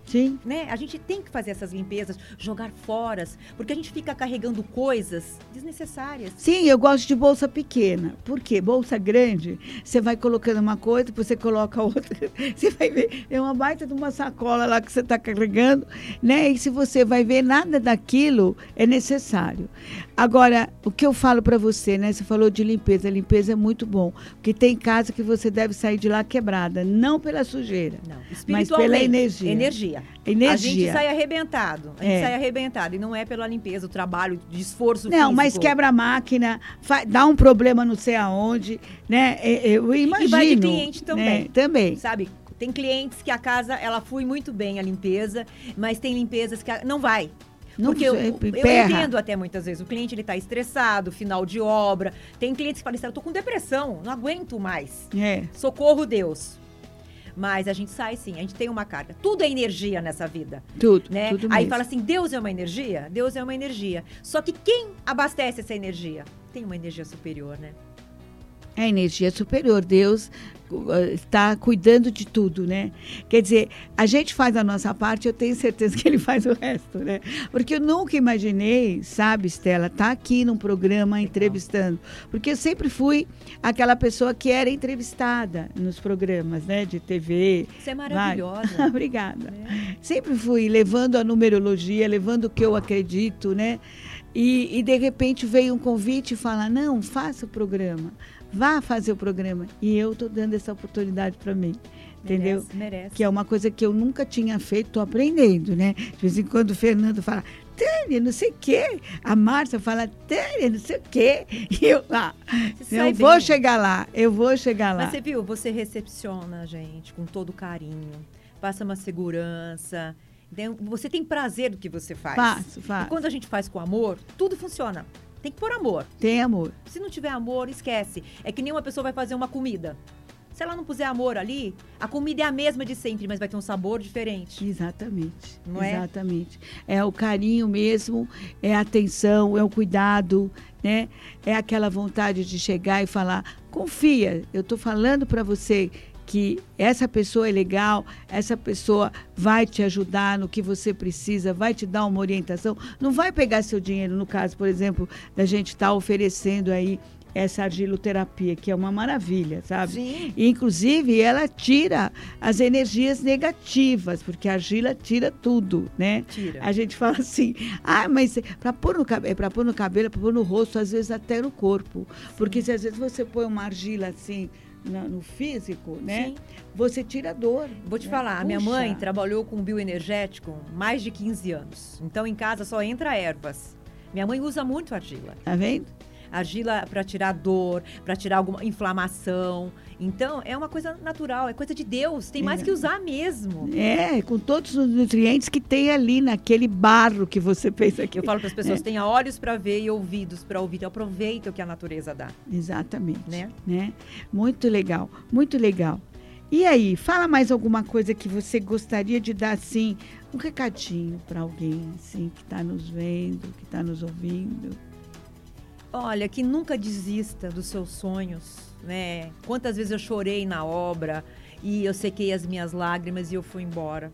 Sim, Né? A gente tem que fazer essas limpezas, jogar fora, porque a gente fica carregando coisas desnecessárias. Sim, eu gosto de bolsa pequena. Por quê? Bolsa grande, você vai colocando uma coisa, depois você coloca outra. [LAUGHS] Você vai ver, é uma baita de uma sacola lá que você está carregando, né? E se você vai ver, nada daquilo é necessário. Agora, o que eu falo para você, né? Você falou de limpeza. limpeza é muito bom, porque tem casa que você deve sair de lá quebrada, não pela sujeira, Não, mas pela energia. Energia. Energia. A gente sai arrebentado. A gente É. sai arrebentado. E não é pela limpeza, o trabalho de esforço Não, físico. mas quebra a máquina, fa- dá um problema não sei aonde, né? É, é, Eu imagino. vai de cliente também. né? Também. Sabe, tem clientes que a casa, ela flui muito bem a limpeza, mas tem limpezas que a- não vai. Não Porque eu, eu entendo até muitas vezes, o cliente ele tá estressado, final de obra. Tem clientes que falam assim, eu tô com depressão, não aguento mais. É, Socorro Deus. Mas a gente sai sim, a gente tem uma carga. Tudo é energia nessa vida, tudo. né? tudo Aí mesmo. fala assim, Deus é uma energia? Deus é uma energia. Só que quem abastece essa energia? Tem uma energia superior, né? É energia superior. Deus uh, está cuidando de tudo, né? Quer dizer, a gente faz a nossa parte, eu tenho certeza que ele faz o resto, né? Porque eu nunca imaginei, sabe, Estela, estar aqui num programa entrevistando. Porque eu sempre fui aquela pessoa que era entrevistada nos programas, né? De TV. Você é maravilhosa. [LAUGHS] Obrigada. né? Sempre fui levando a numerologia, levando o que eu acredito, né? E, e, de repente veio um convite e fala: não, faça o programa, vá fazer o programa. E eu estou dando essa oportunidade para mim, entendeu? Merece, merece. Que é uma coisa que eu nunca tinha feito, estou aprendendo, né? De vez em quando o Fernando fala, Tânia, não sei o quê. A Márcia fala, Tânia, não sei o quê. E eu, ah, Você eu vou bem. chegar lá, eu vou chegar lá. Mas você viu, você recepciona a gente com todo carinho, passa uma segurança. Você tem prazer do que você faz. Faço, E faço. quando a gente faz com amor, tudo funciona. Tem que pôr amor. Tem amor. Se não tiver amor, esquece. É que nem uma pessoa vai fazer uma comida. Se ela não puser amor ali, a comida é a mesma de sempre, mas vai ter um sabor diferente. Exatamente. Não é? Exatamente. É? o carinho mesmo, é a atenção, é o cuidado, né? É aquela vontade de chegar e falar: confia, eu estou falando para você que essa pessoa é legal, essa pessoa vai te ajudar no que você precisa, vai te dar uma orientação, não vai pegar seu dinheiro, no caso, por exemplo, da gente estar oferecendo aí essa argiloterapia, que é uma maravilha, sabe? Sim. E, inclusive, ela tira as energias negativas, porque a argila tira tudo, né? Tira. A gente fala assim, ah, mas para pôr no cabelo, é para pôr no cabelo, é para pôr no rosto, às vezes até no corpo. Porque se às vezes você põe uma argila assim na- no físico, né? Sim. Você tira a dor. Vou te né? falar, a minha Puxa. mãe trabalhou com bioenergético mais de 15 anos. Então em casa só entra ervas. Minha mãe usa muito argila. Tá vendo? Argila para tirar dor, para tirar alguma inflamação. Então é uma coisa natural, é coisa de Deus. Tem mais É. que usar mesmo. É, com todos os nutrientes que tem ali naquele barro que você fez aqui. Eu falo para as pessoas, É. tenha olhos para ver e ouvidos para ouvir. Então, aproveita o que a natureza dá, Exatamente. né? né? Muito legal, muito legal. E aí, fala mais alguma coisa que você gostaria de dar assim, um recadinho para alguém assim que está nos vendo, que está nos ouvindo. Olha, que nunca desista dos seus sonhos, né? Quantas vezes eu chorei na obra e eu sequei as minhas lágrimas e eu fui embora.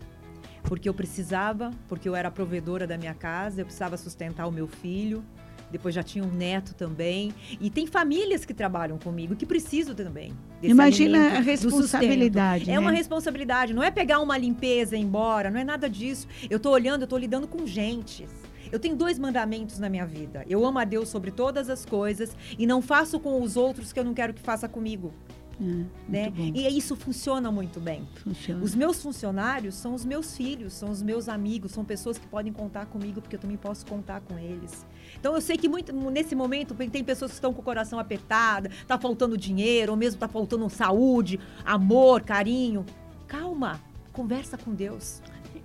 Porque eu precisava, porque eu era provedora da minha casa, eu precisava sustentar o meu filho. Depois já tinha um neto também. E tem famílias que trabalham comigo que precisam também. Imagina a responsabilidade. É né? uma responsabilidade, não é pegar uma limpeza e ir embora, não é nada disso. Eu tô olhando, eu tô lidando com gente. Eu tenho dois mandamentos na minha vida. Eu amo a Deus sobre todas as coisas e não faço com os outros que eu não quero que faça comigo, É, né? E isso funciona muito bem. Funciona. Os meus funcionários são os meus filhos, são os meus amigos, são pessoas que podem contar comigo porque eu também posso contar com eles. Então eu sei que muito nesse momento tem pessoas que estão com o coração apertado, tá faltando dinheiro, ou mesmo tá faltando saúde, amor, carinho. Calma, conversa com Deus,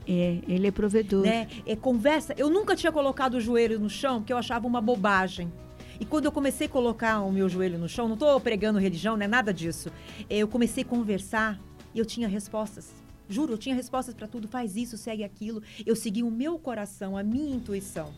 É, ele é provedor. né? É, conversa. Eu nunca tinha colocado o joelho no chão porque eu achava uma bobagem. E quando eu comecei a colocar o meu joelho no chão, não estou pregando religião, não é nada disso. Eu comecei a conversar e eu tinha respostas. Juro, eu tinha respostas para tudo. Faz isso, segue aquilo. Eu segui o meu coração, a minha intuição.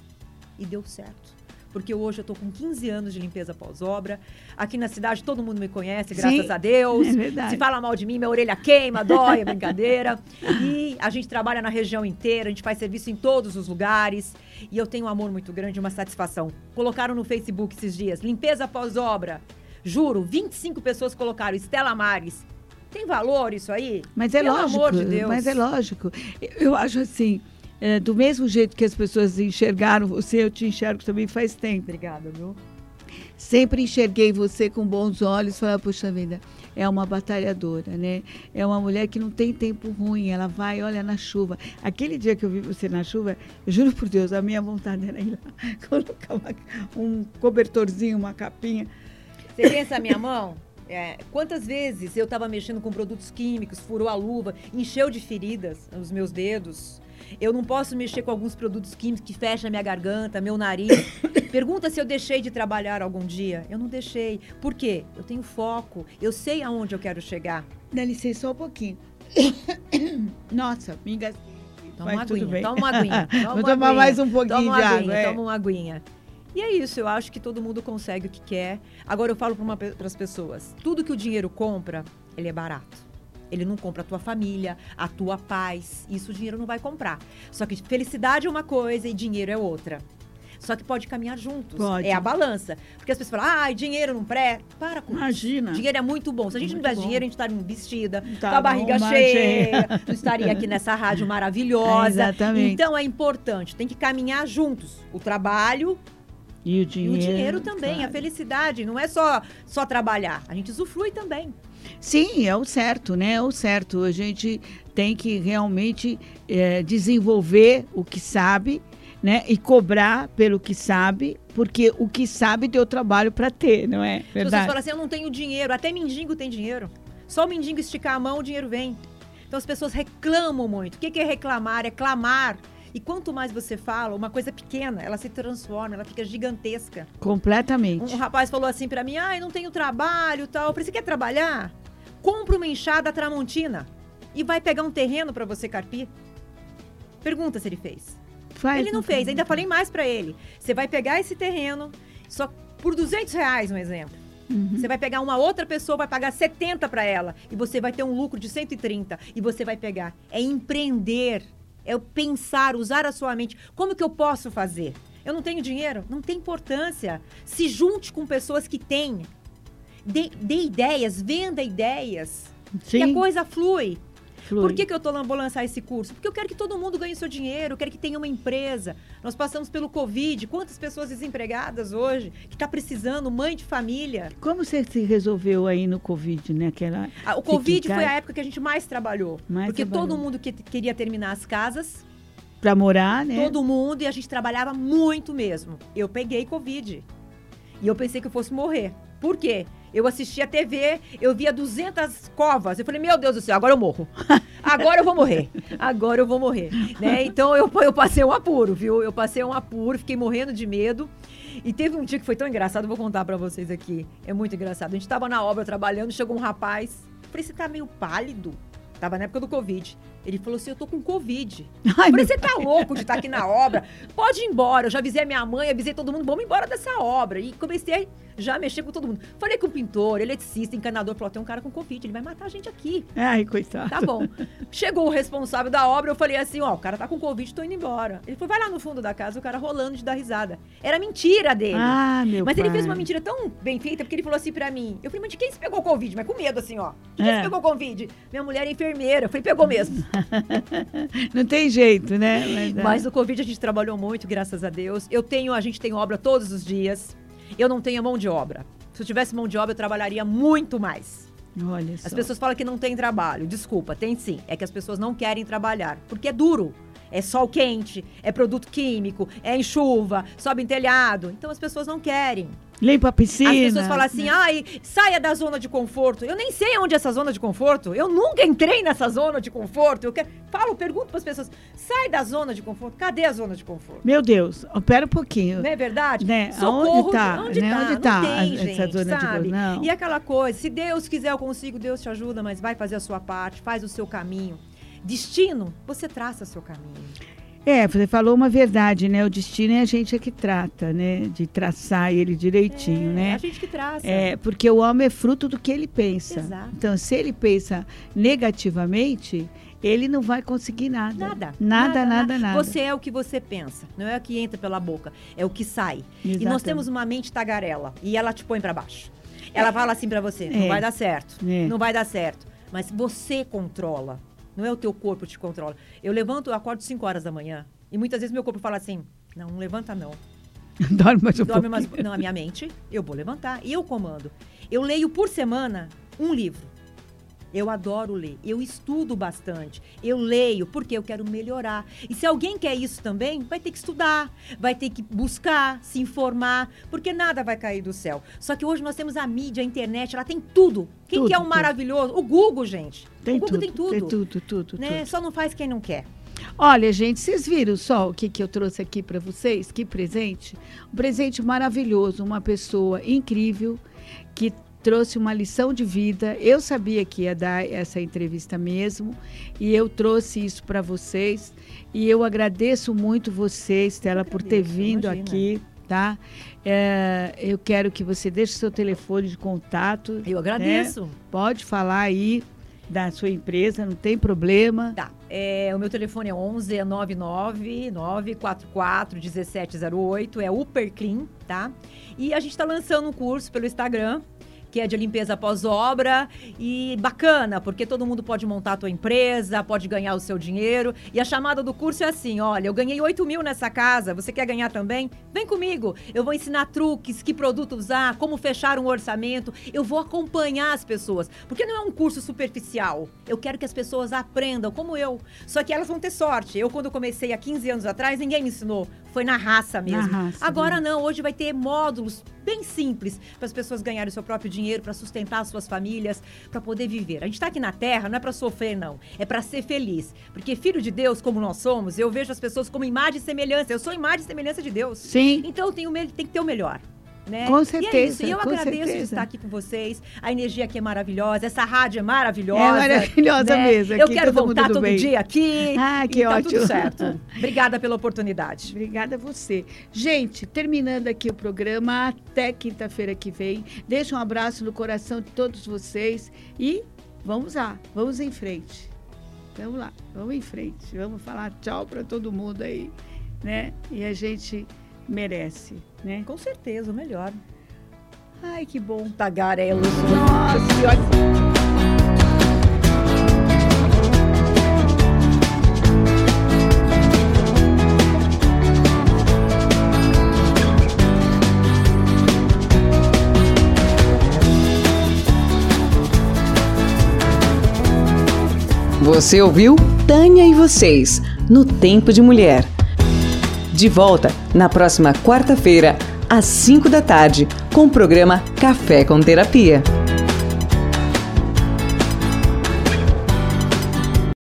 E deu certo. Porque hoje eu tô com 15 anos de limpeza pós-obra. Aqui na cidade todo mundo me conhece, graças Sim, a Deus. [LAUGHS] é verdade. Se fala mal de mim, minha orelha queima, dói, é brincadeira. [LAUGHS] E a gente trabalha na região inteira, a gente faz serviço em todos os lugares. E eu tenho um amor muito grande, uma satisfação. Colocaram no Facebook esses dias, limpeza pós-obra. Juro, 25 pessoas colocaram, Estela Mares. Tem valor isso aí? Mas é Pelo lógico. amor de Deus. Mas é lógico. Eu- Eu acho assim, é, do mesmo jeito que as pessoas enxergaram você, eu te enxergo também faz tempo. Obrigada, viu? Sempre enxerguei você com bons olhos, falei, puxa vida, é uma batalhadora, né? É uma mulher que não tem tempo ruim, ela vai, olha, na chuva. Aquele dia que eu vi você na chuva, eu juro por Deus, a minha vontade era ir lá, [LAUGHS] colocar uma- um cobertorzinho, uma capinha. Você pensa a minha mão? É, quantas vezes eu estava mexendo com produtos químicos, furou a luva, encheu de feridas os meus dedos. Eu não posso mexer com alguns produtos químicos que fecham a minha garganta, meu nariz. [COUGHS] Pergunta se eu deixei de trabalhar algum dia. Eu não deixei. Por quê? Eu tenho foco. Eu sei aonde eu quero chegar. Dá licença só um pouquinho. [COUGHS] Nossa, me engasguei. Toma uma aguinha, bem. toma uma aguinha. [LAUGHS] Toma Vou uma tomar aguinha. mais um pouquinho Toma de aguinha, água. é. toma uma aguinha. E é isso, eu acho que todo mundo consegue o que quer. Agora eu falo para as pessoas, tudo que o dinheiro compra, ele é barato. Ele não compra a tua família, a tua paz. Isso o dinheiro não vai comprar. Só que felicidade é uma coisa e dinheiro é outra. Só que pode caminhar juntos. Pode. É a balança. Porque as pessoas falam, ah, dinheiro não pré. Para com isso. Imagina. Dinheiro é muito bom. Se a gente Muito não tivesse bom. dinheiro, a gente estaria vestida, Tá com a barriga uma cheia, cheia. não estaria aqui nessa rádio maravilhosa. Exatamente. Então é importante, tem que caminhar juntos. O trabalho E o e dinheiro. o dinheiro também, a claro. felicidade. Não é só, só trabalhar, a gente usufrui também. Sim, é o certo, né? É o certo. A gente tem que realmente eh, desenvolver o que sabe, né? E cobrar pelo que sabe, porque o que sabe deu trabalho para ter, não é As pessoas verdade? falam assim, eu não tenho dinheiro. Até mendigo tem dinheiro. Só o mendigo esticar a mão, o dinheiro vem. Então as pessoas reclamam muito. O que que é reclamar? É clamar. E quanto mais você fala, uma coisa pequena, ela se transforma, ela fica gigantesca. Completamente. Um rapaz falou assim pra mim: ai, não tenho trabalho e tal. Eu falei: você quer trabalhar? Compra uma enxada tramontina e vai pegar um terreno pra você carpir. Pergunta se ele fez. Faz, ele não fez. Ainda falei mais pra ele. Você vai pegar esse terreno só por 200 reais, um exemplo. Uhum. Você vai pegar uma outra pessoa, vai pagar 70 pra ela e você vai ter um lucro de 130 e você vai pegar. É empreender, é pensar, usar a sua mente. Como que eu posso fazer? Eu não tenho dinheiro? Não tem importância. Se junte com pessoas que têm. Dê, dê ideias, venda ideias. Sim. E a coisa flui. Flui. Por que, que eu tô, vou lançar esse curso? Porque eu quero que todo mundo ganhe seu dinheiro, eu quero que tenha uma empresa. Nós passamos pelo Covid, quantas pessoas desempregadas hoje, que está precisando, mãe de família. Como você se resolveu aí no Covid, né? Aquela... Ah, o Covid em foi a época que a gente mais trabalhou. Mais porque trabalhou. todo mundo que queria terminar as casas, Pra morar, né? todo mundo, e a gente trabalhava muito mesmo. Eu peguei Covid. E eu pensei que eu fosse morrer. Por quê? Eu assistia a TV, eu via 200 covas. Eu falei, meu Deus do céu, agora eu morro. [LAUGHS] Agora eu vou morrer. Agora eu vou morrer. Né? Então eu, eu passei um apuro, viu? Eu passei um apuro, fiquei morrendo de medo. E teve um dia que foi tão engraçado, vou contar pra vocês aqui. É muito engraçado. A gente tava na obra trabalhando, chegou um rapaz. Eu falei, você tá meio pálido? Tava na época do Covid. Ele falou assim: eu tô com Covid. [LAUGHS] Ai, Eu falei, você tá louco de estar aqui na obra? Pode ir embora. Eu já avisei a minha mãe, avisei todo mundo, vamos embora dessa obra. E comecei já mexer com todo mundo. Falei com o pintor, eletricista, encanador, falou, tem um cara com Covid, ele vai matar a gente aqui. Ai, coitado. Tá bom. Chegou o responsável da obra, eu falei assim, ó, o cara tá com Covid, tô indo embora. Ele falou, vai lá no fundo da casa, o cara rolando de dar risada. Era mentira dele. Ah, meu Mas ele pai. fez uma mentira tão bem feita, porque ele falou assim pra mim. Eu falei, mas de quem se pegou Covid? Mas com medo, assim, ó. De quem É. se pegou Covid? Minha mulher é enfermeira. Eu falei, pegou mesmo. [LAUGHS] Não tem jeito, né? Mas, Mas no Covid a gente trabalhou muito, graças a Deus. Eu tenho, a gente tem obra todos os dias. Eu não tenho mão de obra. Se eu tivesse mão de obra, eu trabalharia muito mais. Olha só. As pessoas falam que não tem trabalho. Desculpa, tem sim. É que as pessoas não querem trabalhar. Porque é duro. É sol quente, é produto químico, é em chuva, sobe em telhado. Então as pessoas não querem. Limpa a piscina. As pessoas falam assim, ai, saia da zona de conforto. Eu nem sei onde é essa zona de conforto. Eu nunca entrei nessa zona de conforto. Eu quero... falo, pergunto para as pessoas, sai da zona de conforto. Cadê a zona de conforto? Meu Deus, ó, pera um pouquinho. Não é verdade? Né? Socorro, Aonde tá? Onde Né? tá? Onde Não tá tem, essa gente, zona de sabe? conforto? Não. E aquela coisa, se Deus quiser eu consigo, Deus te ajuda, mas vai fazer a sua parte, faz o seu caminho. Destino, você traça seu caminho. É, você falou uma verdade, né? O destino é a gente é que trata, né? De traçar ele direitinho, É né? a gente que traça. É, porque o homem é fruto do que ele pensa. Exato. Então, se ele pensa negativamente, ele não vai conseguir nada. Nada. Nada, nada, nada. Você é o que você pensa. Não é o que entra pela boca, é o que sai. E nós Exatamente. temos uma mente tagarela. E ela te põe pra baixo. Ela fala assim pra você: não É. vai dar certo. É. Não vai dar certo. Mas você controla. Não é o teu corpo que te controla. Eu levanto, eu acordo 5 horas da manhã. E muitas vezes meu corpo fala assim: não, não levanta não. [LAUGHS] Dorme mais um Dorme mais... Não, a minha mente, eu vou levantar. E eu comando. Eu leio por semana um livro. Eu adoro ler. Eu estudo bastante. Eu leio porque eu quero melhorar. E se alguém quer isso também, vai ter que estudar, vai ter que buscar, se informar, porque nada vai cair do céu. Só que hoje nós temos a mídia, a internet, ela tem tudo. Quem Tudo, que é um tudo. maravilhoso? O Google, gente. Tem o Google tudo, tem tudo. Tem tudo, tudo, né? tudo. Só não faz quem não quer. Olha, gente, vocês viram só o que, que eu trouxe aqui para vocês? Que presente? Um presente maravilhoso, uma pessoa incrível que trouxe uma lição de vida. Eu sabia que ia dar essa entrevista mesmo e eu trouxe isso para vocês. E eu agradeço muito você, Estela, por ter vindo imagina. aqui, tá? É, eu quero que você deixe seu telefone de contato. Eu agradeço. Pode falar aí da sua empresa, não tem problema. Tá. É, o meu telefone é 11 99 944 1708. É Uperclean, tá? E a gente está lançando um curso pelo Instagram. Que é de limpeza pós-obra e bacana, porque todo mundo pode montar a tua empresa, pode ganhar o seu dinheiro. E a chamada do curso é assim: olha, eu ganhei 8 mil nessa casa, você quer ganhar também? Vem comigo, eu vou ensinar truques, que produto usar, como fechar um orçamento. Eu vou acompanhar as pessoas, porque não é um curso superficial. Eu quero que as pessoas aprendam, como eu. Só que elas vão ter sorte. Eu, quando comecei há 15 anos atrás, ninguém me ensinou. Foi na raça mesmo. Na raça, Agora não, hoje vai ter módulos bem simples para as pessoas ganharem o seu próprio dinheiro, para sustentar as suas famílias, para poder viver. A gente está aqui na Terra não é para sofrer, não. É para ser feliz. Porque filho de Deus, como nós somos, eu vejo as pessoas como imagem e semelhança. Eu sou imagem e semelhança de Deus. Sim. Então eu tenho, tem que ter o melhor. Né? Com E é certeza, isso. E eu com agradeço de certeza. estar aqui com vocês. A energia aqui é maravilhosa. Essa rádio é maravilhosa. É maravilhosa né? mesmo, Eu aqui quero todo voltar do todo bem. dia aqui. Ah, que e tá ótimo. tudo certo. Obrigada pela oportunidade. Obrigada a você. Gente, terminando aqui o programa, até quinta-feira que vem. Deixa um abraço no coração de todos vocês e vamos lá, vamos em frente. Vamos lá, vamos em frente. Vamos falar tchau para todo mundo aí, né? E a gente merece, né? Com certeza, o melhor. Ai, que bom. Tagarelos. Nossa. Você ouviu Tânia e vocês no Tempo de Mulher. De volta na próxima quarta-feira, às 5 da tarde, com o programa Café com Terapia.